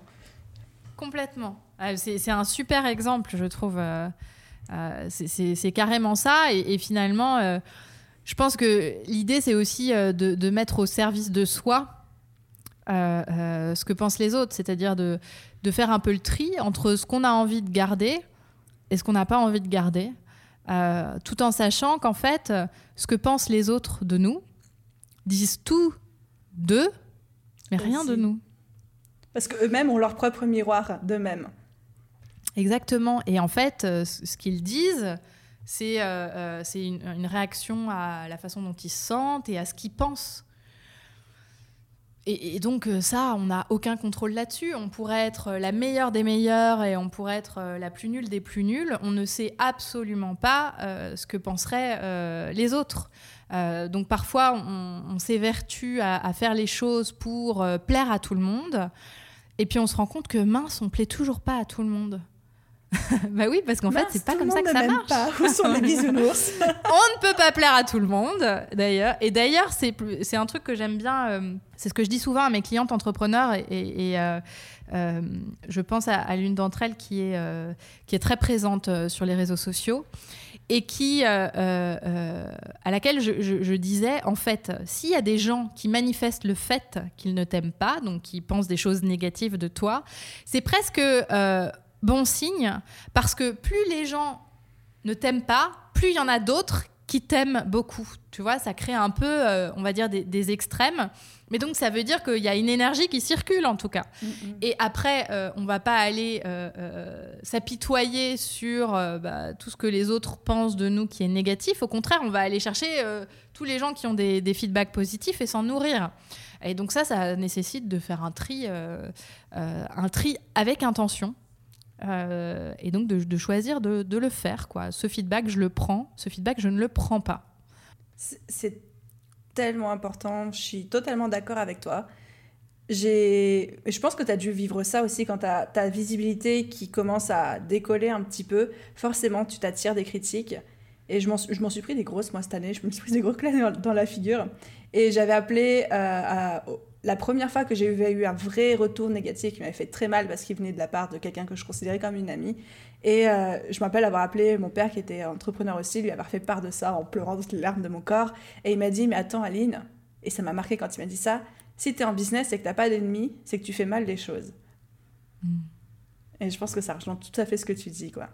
Complètement. Ah, c'est un super exemple, je trouve. Euh, euh, c'est carrément ça. Et, finalement, euh, je pense que l'idée, c'est aussi de, de, mettre au service de soi ce que pensent les autres. C'est-à-dire de, de faire un peu le tri entre ce qu'on a envie de garder et ce qu'on n'a pas envie de garder. Euh, tout en sachant qu'en fait, ce que pensent les autres de nous disent tout d'eux, mais rien de nous. Parce qu'eux-mêmes ont leur propre miroir d'eux-mêmes. Exactement. Et en fait, euh, ce qu'ils disent, c'est euh, une, une, réaction à la façon dont ils se sentent et à ce qu'ils pensent. Et, donc euh, ça, on n'a aucun contrôle là-dessus. On pourrait être la meilleure des meilleures et on pourrait être euh, la plus nulle des plus nulles. On ne sait absolument pas euh, ce que penseraient les autres. donc parfois, on, s'évertue à, à, faire les choses pour plaire à tout le monde. Et puis on se rend compte que mince, on plaît toujours pas à tout le monde. [laughs] bah oui, parce qu'en fait, c'est pas comme ça que ça marche. Pas. Où sont les [laughs] bisounours? On ne peut pas plaire à tout le monde, d'ailleurs. Et d'ailleurs, c'est un truc que j'aime bien. Euh, c'est ce que je dis souvent à mes clientes entrepreneurs. Et, euh, euh, je pense à, l'une d'entre elles qui est, qui est très présente sur les réseaux sociaux et qui, à laquelle je, je, disais, en fait, s'il y a des gens qui manifestent le fait qu'ils ne t'aiment pas, donc qui pensent des choses négatives de toi, c'est presque bon signe, parce que plus les gens ne t'aiment pas, plus il y en a d'autres qui t'aiment beaucoup. Tu vois, ça crée un peu, euh, on va dire, des, extrêmes. Mais donc, ça veut dire qu'il y a une énergie qui circule, en tout cas. Mm, mm. Et après, euh, on va pas aller euh, s'apitoyer sur bah, tout ce que les autres pensent de nous qui est négatif. Au contraire, on va aller chercher tous les gens qui ont des, des feedbacks positifs et s'en nourrir. Et donc ça, ça nécessite de faire un tri, un tri avec intention. Euh, et donc de, choisir de, le faire. Quoi. Ce feedback, je le prends. Ce feedback, je ne le prends pas. C'est tellement important. Je suis totalement d'accord avec toi. Je pense que tu as dû vivre ça aussi quand ta visibilité qui commence à décoller un petit peu. Forcément, tu t'attires des critiques. Et je m'en, je m'en suis pris des grosses, moi, cette année. Je me suis pris des gros claques dans, la figure. Et j'avais appelé euh, à, la première fois que j'ai eu un vrai retour négatif qui m'avait fait très mal parce qu'il venait de la part de quelqu'un que je considérais comme une amie. Et euh, je m'appelle avoir appelé mon père qui était entrepreneur aussi, lui avoir fait part de ça en pleurant toutes les larmes de mon corps. Et il m'a dit, mais attends Aline, et ça m'a marqué quand il m'a dit ça, si tu es en business et que tu n'as pas d'ennemis, c'est que tu fais mal les choses. Hmm. Et je pense que ça rejoint tout à fait ce que tu dis, quoi.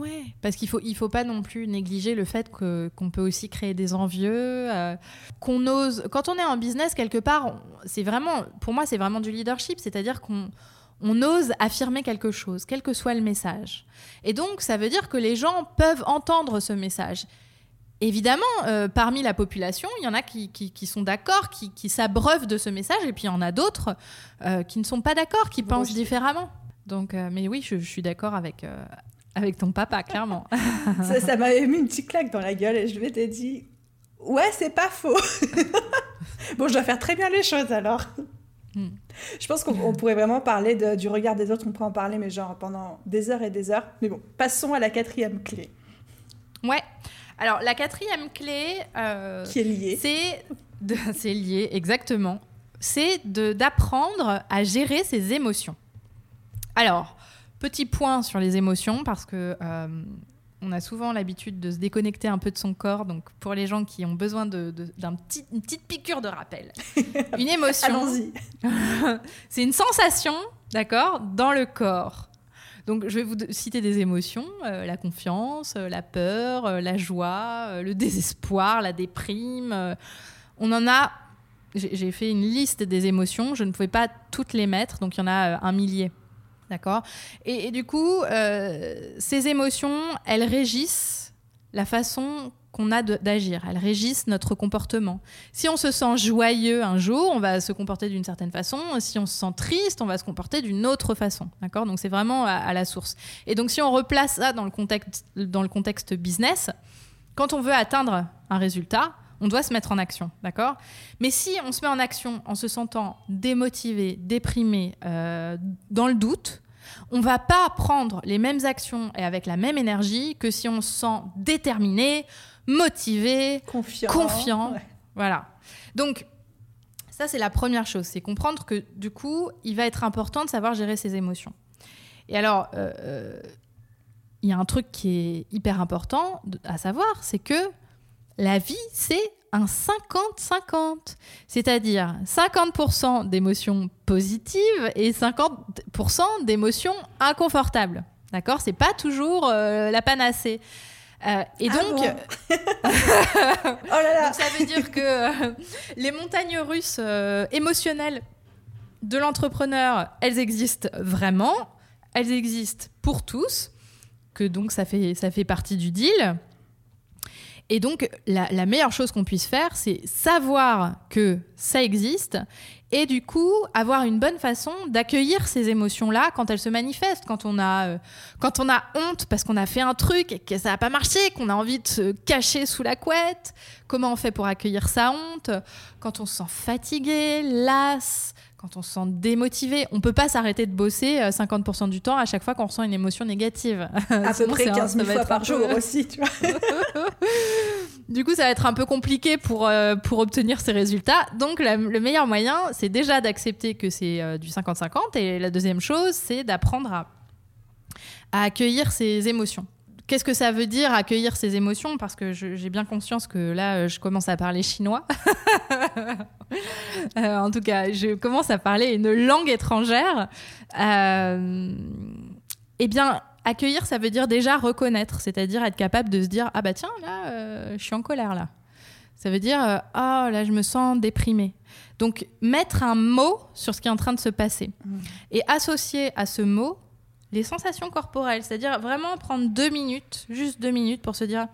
Ouais, parce qu'il faut il faut pas non plus négliger le fait que qu'on peut aussi créer des envieux, euh, qu'on ose. Quand on est en business quelque part, c'est vraiment pour moi c'est vraiment du leadership, c'est-à-dire qu'on on ose affirmer quelque chose, quel que soit le message. Et donc ça veut dire que les gens peuvent entendre ce message. Évidemment, euh, parmi la population, il y en a qui, qui, sont d'accord, qui, qui s'abreuvent de ce message, et puis il y en a d'autres euh, qui ne sont pas d'accord, qui pensent différemment. Donc, mais oui, je, je suis d'accord avec, avec ton papa, clairement. [laughs] ça, m'avait mis une petite claque dans la gueule et je lui ai dit Ouais, c'est pas faux. [laughs] bon, je dois faire très bien les choses alors. Hmm. Je pense qu'on pourrait vraiment parler du regard des autres, on pourrait en parler, mais genre pendant des heures et des heures. Mais bon, passons à la quatrième clé. Ouais. Alors, la quatrième clé. Euh, Qui est liée. C'est. [laughs] C'est lié, exactement. C'est d'apprendre à gérer ses émotions. Alors, Petit point sur les émotions, parce que euh, on a souvent l'habitude de se déconnecter un peu de son corps. Donc, pour les gens qui ont besoin d'une de, petit, petite piqûre de rappel, [laughs] une émotion, [laughs] c'est une sensation, d'accord, dans le corps. Donc, je vais vous citer des émotions euh, la confiance, euh, la peur, la joie, le désespoir, la déprime. on en a. J'ai fait une liste des émotions. Je ne pouvais pas toutes les mettre, donc il y en a un millier. D'accord? Et, du coup, euh, ces émotions, elles régissent la façon qu'on a d'agir. Elles régissent notre comportement. Si on se sent joyeux un jour, on va se comporter d'une certaine façon. Si on se sent triste, on va se comporter d'une autre façon. D'accord? Donc c'est vraiment à, la source. Et donc si on replace ça dans le contexte, dans le contexte business, quand on veut atteindre un résultat, on doit se mettre en action, d'accord? Mais si on se met en action en se sentant démotivé, déprimé, euh, dans le doute, on va pas prendre les mêmes actions et avec la même énergie que si on se sent déterminé, motivé, confiant. Voilà. Donc, ça, c'est la première chose, c'est comprendre que du coup, il va être important de savoir gérer ses émotions. Et alors, euh, euh, il y a un truc qui est hyper important à savoir, c'est que la vie, c'est un 50-50. C'est-à-dire 50%, d'émotions positives et 50% d'émotions inconfortables. D'accord? C'est pas toujours euh, la panacée. Euh, et ah donc, [laughs] oh là là. ça veut dire que euh, les montagnes russes émotionnelles de l'entrepreneur, elles existent vraiment, elles existent pour tous, que donc ça fait, ça fait partie du deal. Et donc, la, meilleure chose qu'on puisse faire, c'est savoir que ça existe et du coup avoir une bonne façon d'accueillir ces émotions-là quand elles se manifestent, quand on a, euh, quand on a honte parce qu'on a fait un truc et que ça n'a pas marché, qu'on a envie de se cacher sous la couette. Comment on fait pour accueillir sa honte? Quand on se sent fatigué, las, quand on se sent démotivé, on peut pas s'arrêter de bosser 50% euh, du temps à chaque fois qu'on ressent une émotion négative. [laughs] À peu près 15 000 fois par jour aussi, tu vois. [laughs] du coup, ça va être un peu compliqué pour, euh, pour obtenir ces résultats. Donc, le meilleur moyen, c'est déjà d'accepter que c'est euh, du 50-50. Et la deuxième chose, c'est d'apprendre à, à accueillir ses émotions. Qu'est-ce que ça veut dire accueillir ses émotions? Parce que j'ai bien conscience que là, euh, je commence à parler chinois. [laughs] Euh, en tout cas, je commence à parler une langue étrangère. Euh, eh bien, accueillir, ça veut dire déjà reconnaître, c'est-à-dire être capable de se dire ah bah tiens là, je suis en colère là. Ça veut dire ah oh, là, je me sens déprimée. Donc mettre un mot sur ce qui est en train de se passer mmh. et associer à ce mot les sensations corporelles, c'est-à-dire vraiment prendre deux minutes, juste deux minutes pour se dire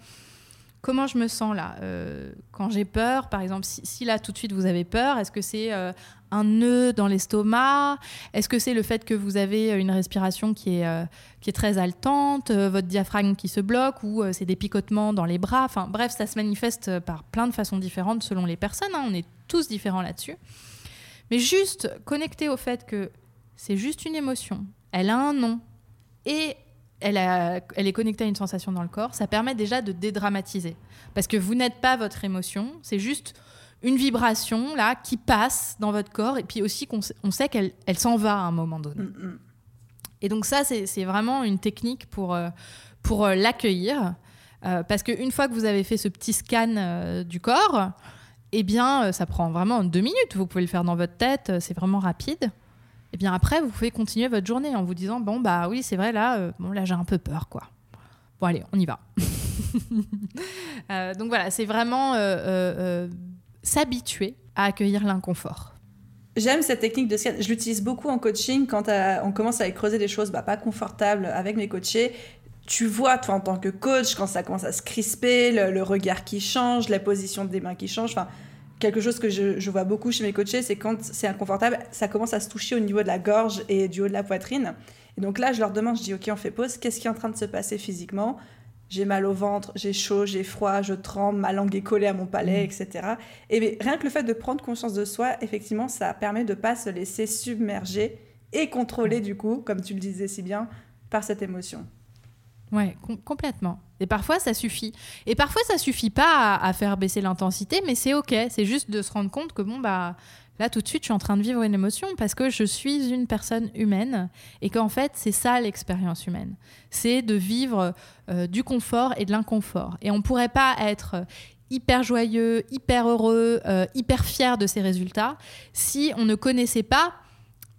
comment je me sens là euh, Quand j'ai peur, par exemple, si, là tout de suite vous avez peur, est-ce que c'est euh, un nœud dans l'estomac? Est-ce que c'est le fait que vous avez une respiration qui est, euh, très haletante, votre diaphragme qui se bloque ou c'est des picotements dans les bras? Enfin bref, ça se manifeste par plein de façons différentes selon les personnes. Hein. on est tous différents là-dessus. Mais juste connecter au fait que c'est juste une émotion, elle a un nom et elle, est connectée à une sensation dans le corps, ça permet déjà de dédramatiser. Parce que vous n'êtes pas votre émotion, c'est juste une vibration là qui passe dans votre corps et puis aussi qu'on on sait qu'elle elle, s'en va à un moment donné. Mm, mm. Et donc ça, c'est vraiment une technique pour, euh, pour euh, l'accueillir. Euh, parce qu'une fois que vous avez fait ce petit scan du corps, eh bien, ça prend vraiment deux minutes. Vous pouvez le faire dans votre tête, c'est vraiment rapide et bien après, vous pouvez continuer votre journée en vous disant bon bah oui, c'est vrai là, euh, bon là j'ai un peu peur quoi. Bon allez, on y va. [laughs] Euh, donc voilà, c'est vraiment euh, s'habituer à accueillir l'inconfort. J'aime cette technique de scan. Je l'utilise beaucoup en coaching quand on commence à creuser des choses bah, pas confortables avec mes coachés. Tu vois, toi, en tant que coach, quand ça commence à se crisper, le, le regard qui change, la position des mains qui change. Enfin, quelque chose que je, vois beaucoup chez mes coachés, c'est quand c'est inconfortable, ça commence à se toucher au niveau de la gorge et du haut de la poitrine. Et donc là, je leur demande, je dis, OK, on fait pause, qu'est-ce qui est en train de se passer physiquement? J'ai mal au ventre, j'ai chaud, j'ai froid, je tremble, ma langue est collée à mon palais, mmh. etc. Et rien que le fait de prendre conscience de soi, effectivement, ça permet de ne pas se laisser submerger et contrôler, du coup, comme tu le disais si bien, par cette émotion. Ouais, complètement. Et parfois, ça suffit. Et parfois, ça suffit pas à, faire baisser l'intensité, mais c'est OK. C'est juste de se rendre compte que, bon, bah, là, tout de suite, je suis en train de vivre une émotion parce que je suis une personne humaine et qu'en fait, c'est ça l'expérience humaine. C'est de vivre euh, du confort et de l'inconfort. Et on pourrait pas être hyper joyeux, hyper heureux, euh, hyper fier de ses résultats si on ne connaissait pas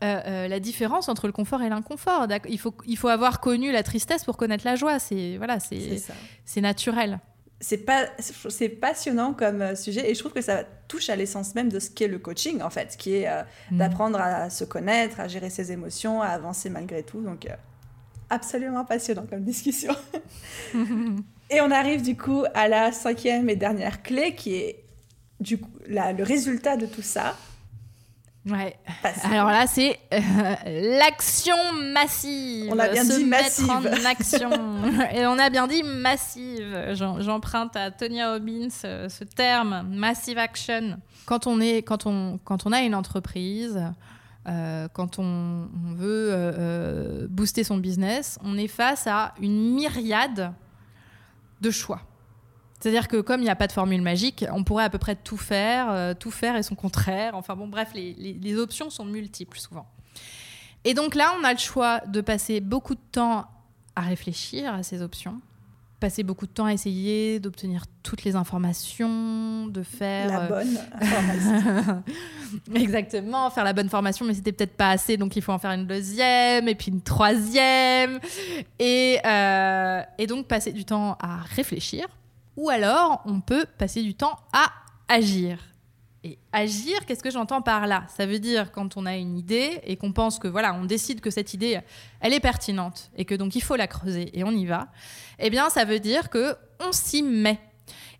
euh, euh, la différence entre le confort et l'inconfort. Il faut, il faut avoir connu la tristesse pour connaître la joie. C'est voilà, c'est naturel. C'est pas, c'est passionnant comme euh, sujet et je trouve que ça touche à l'essence même de ce qu'est le coaching en fait, qui est mm. d'apprendre à se connaître, à gérer ses émotions, à avancer malgré tout. Donc absolument passionnant comme discussion. [laughs] et on arrive du coup à la cinquième et dernière clé qui est du coup, le résultat de tout ça, Ouais. Alors là, c'est euh, l'action massive. On a bien dit massive. en [laughs] action. Et on a bien dit massive. J'emprunte à Tony Robbins euh, ce terme, massive action. Quand on, est, quand on, quand on a une entreprise, euh, quand on, on veut booster son business, on est face à une myriade de choix. C'est-à-dire que comme il n'y a pas de formule magique, on pourrait à peu près tout faire, euh, tout faire et son contraire. Enfin bon, bref, les, options sont multiples souvent. Et donc là, on a le choix de passer beaucoup de temps à réfléchir à ces options, passer beaucoup de temps à essayer d'obtenir toutes les informations, de faire la euh, bonne [laughs] formation. Exactement, faire la bonne formation, mais c'était peut-être pas assez, donc il faut en faire une deuxième et puis une troisième, et, euh, et donc passer du temps à réfléchir ou alors, on peut passer du temps à agir. Et agir, qu'est-ce que j'entends par là? Ça veut dire quand on a une idée et qu'on pense que voilà, on décide que cette idée, elle est pertinente et que donc il faut la creuser et on y va. Eh bien, ça veut dire que on s'y met.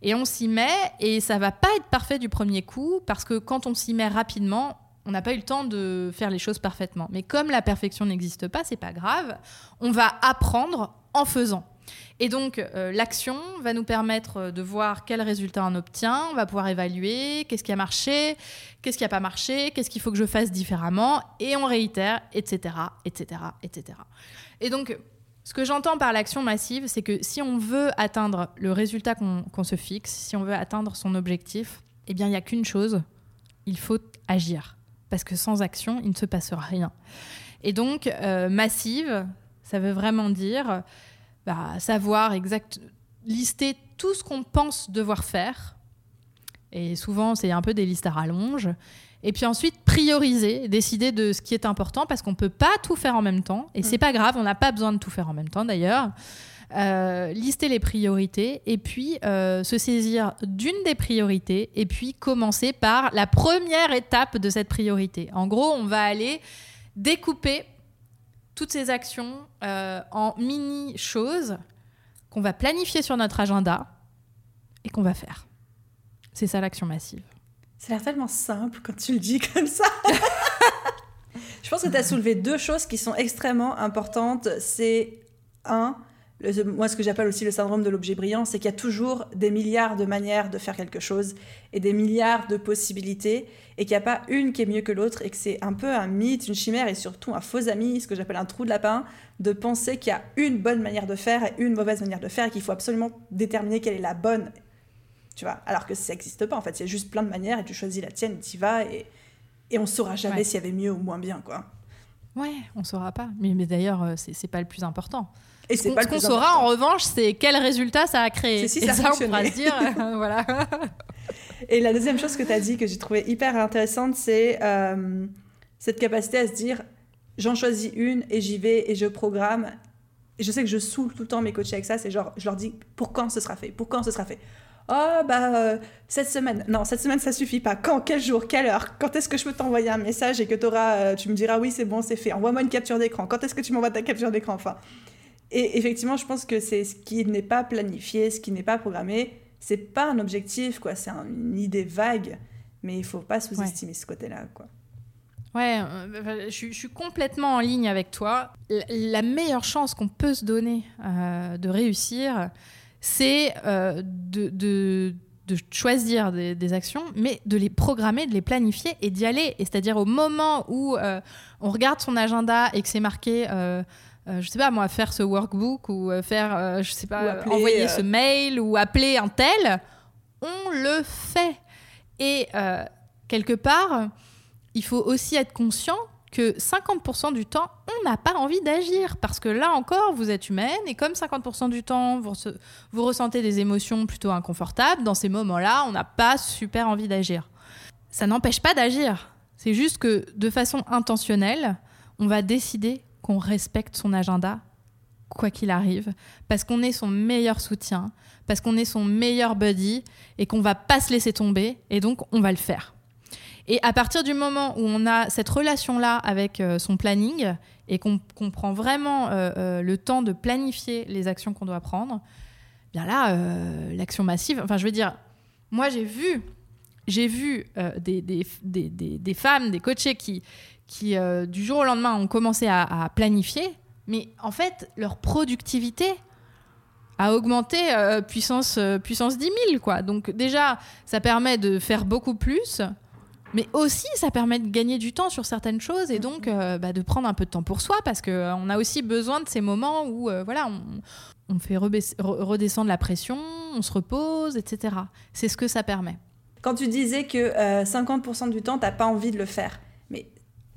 Et on s'y met et ça va pas être parfait du premier coup parce que quand on s'y met rapidement, on n'a pas eu le temps de faire les choses parfaitement. Mais comme la perfection n'existe pas, c'est pas grave. On va apprendre en faisant. Et donc, euh, l'action va nous permettre de voir quel résultat on obtient, on va pouvoir évaluer qu'est-ce qui a marché, qu'est-ce qui n'a pas marché, qu'est-ce qu'il faut que je fasse différemment, et on réitère, etc., etc., etc. Et donc, ce que j'entends par l'action massive, c'est que si on veut atteindre le résultat qu'on se fixe, si on veut atteindre son objectif, eh bien, il n'y a qu'une chose, il faut agir. Parce que sans action, il ne se passe rien. Et donc, euh, massive, ça veut vraiment dire bah, savoir exact, lister tout ce qu'on pense devoir faire. Et souvent, c'est un peu des listes à rallonge. Et puis ensuite, prioriser, décider de ce qui est important parce qu'on ne peut pas tout faire en même temps. Et ce c'est mm. pas grave, on n'a pas besoin de tout faire en même temps d'ailleurs. Euh, lister les priorités et puis euh, se saisir d'une des priorités et puis commencer par la première étape de cette priorité. En gros, on va aller découper toutes ces actions euh, en mini-choses qu'on va planifier sur notre agenda. et qu'on va faire. C'est ça l'action massive. Ça a l'air tellement simple quand tu le dis comme ça. [laughs] Je pense que tu as soulevé deux choses qui sont extrêmement importantes. C'est un, moi ce que j'appelle aussi le syndrome de l'objet brillant, c'est qu'il y a toujours des milliards de manières de faire quelque chose et des milliards de possibilités et qu'il n'y a pas une qui est mieux que l'autre et que c'est un peu un mythe, une chimère et surtout un faux ami, ce que j'appelle un trou de lapin, de penser qu'il y a une bonne manière de faire et une mauvaise manière de faire et qu'il faut absolument déterminer quelle est la bonne. Tu vois, alors que ça n'existe pas en fait, il y a juste plein de manières et tu choisis la tienne, tu y vas et, et on saura jamais s'il y avait mieux ou moins bien quoi. Ouais, on saura pas. Mais, mais d'ailleurs, euh, c'est pas le plus important. Et ce qu'on saura en revanche, c'est quel résultat ça a créé. Si ça, ça on pourra se dire, euh, [laughs] voilà. [laughs] Et la deuxième chose que tu as dit que j'ai trouvé hyper intéressante, c'est euh, cette capacité à se dire j'en choisis une et j'y vais et je programme. Et je sais que je saoule tout le temps mes coachs avec ça, c'est genre, je leur dis pour quand ce sera fait, pour quand ce sera fait? Oh, bah, euh, cette semaine. Non, cette semaine, ça suffit pas. Quand? Quel jour? Quelle heure? Quand est-ce que je peux t'envoyer un message et que auras, euh, tu me diras oui, c'est bon, c'est fait. Envoie-moi une capture d'écran. Quand est-ce que tu m'envoies ta capture d'écran? Enfin. Et effectivement, je pense que c'est ce qui n'est pas planifié, ce qui n'est pas programmé. C'est pas un objectif, quoi. C'est une idée vague. Mais il faut pas sous-estimer ce côté-là, quoi. Ouais, euh, je, suis complètement en ligne avec toi. La, meilleure chance qu'on peut se donner de réussir, c'est euh, de, choisir des, actions, mais de les programmer, de les planifier et d'y aller. Et c'est-à-dire au moment où euh, on regarde son agenda et que c'est marqué, euh, je sais pas moi, faire ce workbook ou faire, je sais pas, envoyer ce mail ou appeler un tel, on le fait. Et quelque part, il faut aussi être conscient que 50% du temps, on n'a pas envie d'agir. Parce que là encore, vous êtes humaine et comme 50% du temps, vous, vous, ressentez des émotions plutôt inconfortables, dans ces moments-là, on n'a pas super envie d'agir. Ça n'empêche pas d'agir. C'est juste que de façon intentionnelle, on va décider qu'on respecte son agenda, quoi qu'il arrive, parce qu'on est son meilleur soutien, parce qu'on est son meilleur buddy et qu'on va pas se laisser tomber et donc on va le faire. Et à partir du moment où on a cette relation-là avec euh, son planning et qu'on prend vraiment euh, euh, le temps de planifier les actions qu'on doit prendre, bien là, l'action massive, enfin je veux dire, moi j'ai vu, j'ai vu des, des, des, des, femmes, des coachés qui, qui du jour au lendemain ont commencé à, planifier, mais en fait leur productivité a augmenté puissance, puissance 10 000. Quoi. Donc déjà, ça permet de faire beaucoup plus mais aussi, ça permet de gagner du temps sur certaines choses et donc euh, bah, de prendre un peu de temps pour soi parce qu'on euh, a aussi besoin de ces moments où euh, voilà, on, fait redescendre la pression, on se repose, etc. C'est ce que ça permet. Quand tu disais que 50% du temps, tu n'as pas envie de le faire,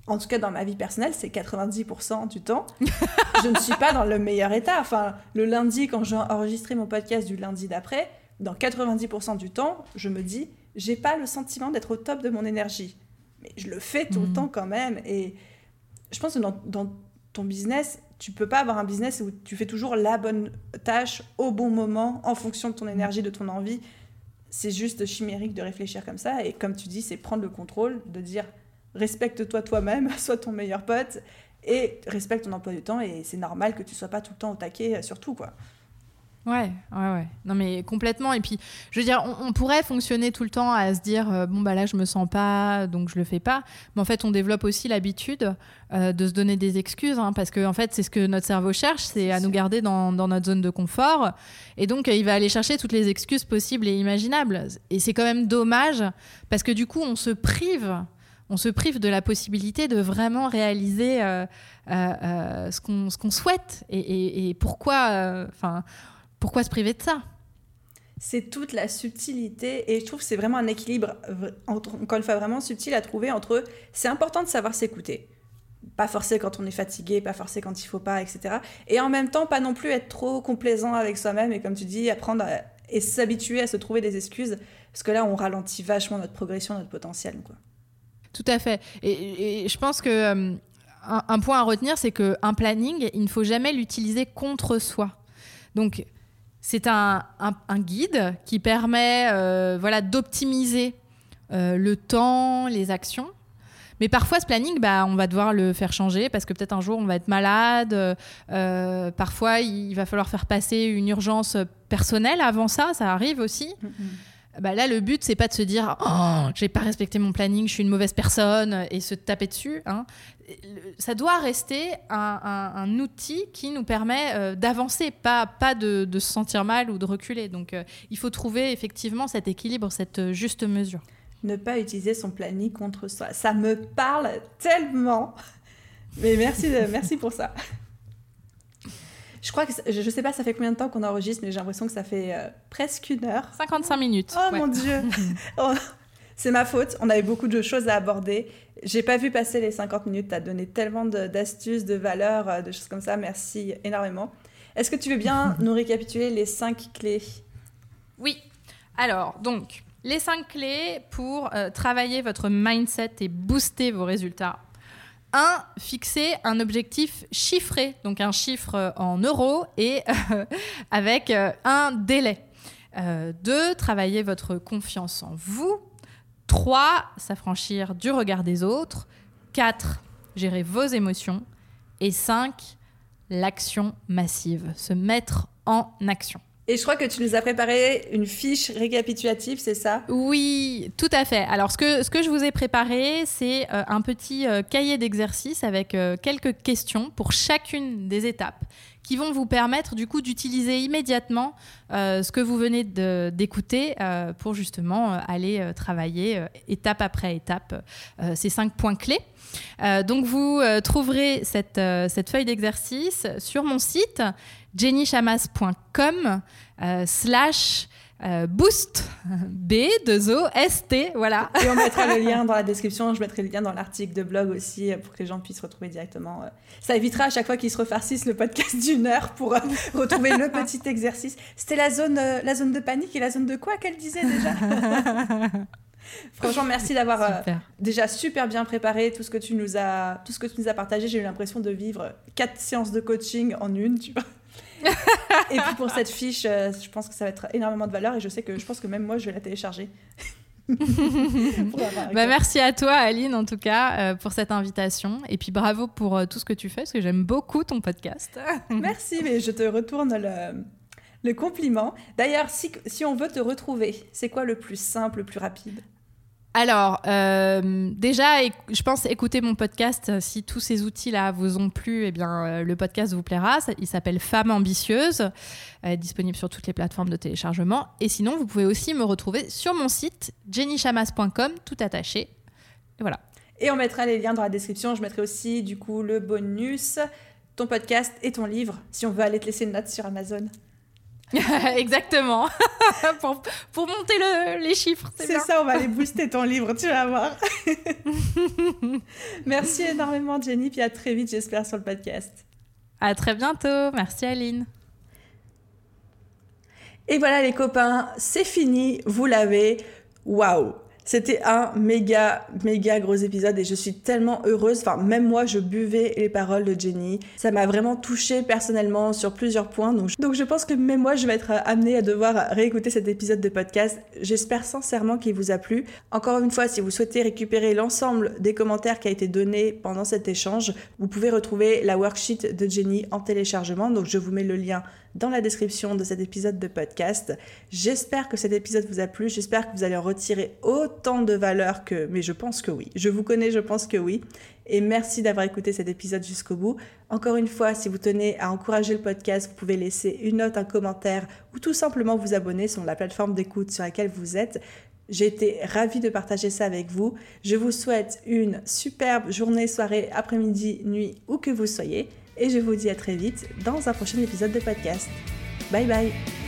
en tout cas dans ma vie personnelle, c'est 90% du temps. je ne suis pas dans le meilleur état. Enfin, le lundi, quand j'ai enregistré mon podcast du lundi d'après, dans 90% du temps, je me dis j'ai pas le sentiment d'être au top de mon énergie. Mais je le fais tout le mm. temps quand même. Et je pense que dans, dans, ton business, tu peux pas avoir un business où tu fais toujours la bonne tâche au bon moment, en fonction de ton énergie, de ton envie. C'est juste chimérique de réfléchir comme ça. Et comme tu dis, c'est prendre le contrôle, de dire respecte-toi toi-même, [laughs] sois ton meilleur pote et respecte ton emploi du temps. Et c'est normal que tu sois pas tout le temps au taquet sur tout, quoi. Ouais, ouais, ouais. Non, mais complètement. Et puis, je veux dire, on, pourrait fonctionner tout le temps à se dire, euh, bon, bah là, je me sens pas, donc je le fais pas. Mais en fait, on développe aussi l'habitude euh, de se donner des excuses, hein, parce que, en fait, c'est ce que notre cerveau cherche, c'est à nous garder dans, dans, notre zone de confort. Et donc, il va aller chercher toutes les excuses possibles et imaginables. Et c'est quand même dommage, parce que du coup, on se prive on se prive de la possibilité de vraiment réaliser euh, ce qu'on souhaite et, pourquoi. Enfin, pourquoi se priver de ça? C'est toute la subtilité et je trouve que c'est vraiment un équilibre, encore une fois, vraiment subtil à trouver entre c'est important de savoir s'écouter, pas forcer quand on est fatigué, pas forcer quand il faut pas, etc. Et en même temps, pas non plus être trop complaisant avec soi-même et comme tu dis, apprendre et s'habituer à se trouver des excuses parce que là, on ralentit vachement notre progression, notre potentiel. Quoi. Tout à fait. Et, je pense que euh, un, point à retenir, c'est qu'un planning, il ne faut jamais l'utiliser contre soi. Donc, c'est un, guide qui permet euh, voilà, d'optimiser euh, le temps, les actions. Mais parfois, ce planning, bah, on va devoir le faire changer parce que peut-être un jour, on va être malade. Parfois, il va falloir faire passer une urgence personnelle avant ça, ça arrive aussi. Bah là, le but, c'est pas de se dire oh, j'ai pas respecté mon planning, je suis une mauvaise personne et se taper dessus. Hein. Ça doit rester un, outil qui nous permet euh, d'avancer, pas, de, se sentir mal ou de reculer. Donc, euh, il faut trouver effectivement cet équilibre, cette juste mesure. Ne pas utiliser son planning contre soi. Ça me parle tellement. Mais merci, merci pour ça. Je crois que, je, ne sais pas, ça fait combien de temps qu'on enregistre, mais j'ai l'impression que ça fait euh, presque une heure. 55 minutes. Oh mon Dieu [laughs] oh, C'est ma faute, on avait beaucoup de choses à aborder. J'ai pas vu passer les 50 minutes, tu as donné tellement d'astuces, de, valeurs, euh, de choses comme ça, merci énormément. Est-ce que tu veux bien [laughs] nous récapituler les 5 clés? Oui. Alors, donc, les 5 clés pour euh, travailler votre mindset et booster vos résultats un, fixer un objectif chiffré, donc un chiffre euh, en euros et euh, [laughs] avec euh, un délai. deux, travailler votre confiance en vous. Trois, s'affranchir du regard des autres. Quatre, gérer vos émotions. Et cinq, l'action massive, se mettre en action. Et je crois que tu nous as préparé une fiche récapitulative, c'est ça? Oui, tout à fait. Alors, ce que, ce que je vous ai préparé, c'est euh, un petit euh, cahier d'exercice avec euh, quelques questions pour chacune des étapes qui vont vous permettre du coup d'utiliser immédiatement ce que vous venez d'écouter pour justement aller travailler étape après étape ces cinq points clés. donc vous trouverez cette, cette feuille d'exercice sur mon site jennychamas.com euh, slash euh, boost B 2 O S T voilà. Et on mettra le lien dans la description je mettrai le lien dans l'article de blog aussi euh, pour que les gens puissent retrouver directement ça évitera à chaque fois qu'ils se refarcissent le podcast [laughs] d'une heure pour retrouver le petit [laughs] exercice. C'était la zone la zone de panique et la zone de quoi qu'elle disait déjà. [laughs] Franchement, merci d'avoir déjà super bien préparé tout ce que tu nous as, tout ce que tu nous as partagé. J'ai eu l'impression de vivre quatre séances de coaching en une, tu vois et puis pour cette fiche, euh, je pense que ça va être énormément de valeur et je sais que je pense que même moi, je vais la télécharger. [laughs] bah, merci à toi, Aline, en tout cas, euh, pour cette invitation. Et puis bravo pour euh, tout ce que tu fais, parce que j'aime beaucoup ton podcast. [laughs] merci, mais je te retourne le, le compliment. D'ailleurs, si, si on veut te retrouver, c'est quoi le plus simple, le plus rapide? Alors, euh, déjà, je pense écouter mon podcast. Si tous ces outils-là vous ont plu, eh bien, euh, le podcast vous plaira. Il s'appelle Femme ambitieuse, euh, disponible sur toutes les plateformes de téléchargement. Et sinon, vous pouvez aussi me retrouver sur mon site jennychamas.com, tout attaché. Et voilà. Et on mettra les liens dans la description. Je mettrai aussi, du coup, le bonus, ton podcast et ton livre, si on veut aller te laisser une note sur Amazon. [laughs] Exactement. [laughs] pour, pour, monter le, les chiffres. C'est ça, on va aller booster ton livre, tu vas voir. [laughs] Merci énormément, Jenny, puis à très vite, j'espère, sur le podcast. À très bientôt. Merci, Aline. Et voilà, les copains, c'est fini. Vous l'avez. Waouh! C'était un méga, méga gros épisode et je suis tellement heureuse. Enfin, même moi, je buvais les paroles de Jenny. Ça m'a vraiment touchée personnellement sur plusieurs points. Donc, donc je pense que même moi, je vais être amenée à devoir réécouter cet épisode de podcast. J'espère sincèrement qu'il vous a plu. Encore une fois, si vous souhaitez récupérer l'ensemble des commentaires qui a été donné pendant cet échange, vous pouvez retrouver la worksheet de Jenny en téléchargement. Donc, je vous mets le lien dans la description de cet épisode de podcast. J'espère que cet épisode vous a plu, j'espère que vous allez en retirer autant de valeur que... Mais je pense que oui. Je vous connais, je pense que oui. Et merci d'avoir écouté cet épisode jusqu'au bout. Encore une fois, si vous tenez à encourager le podcast, vous pouvez laisser une note, un commentaire ou tout simplement vous abonner sur la plateforme d'écoute sur laquelle vous êtes. J'ai été ravie de partager ça avec vous. Je vous souhaite une superbe journée, soirée, après-midi, nuit, où que vous soyez et je vous dis à très vite dans un prochain épisode de podcast. Bye bye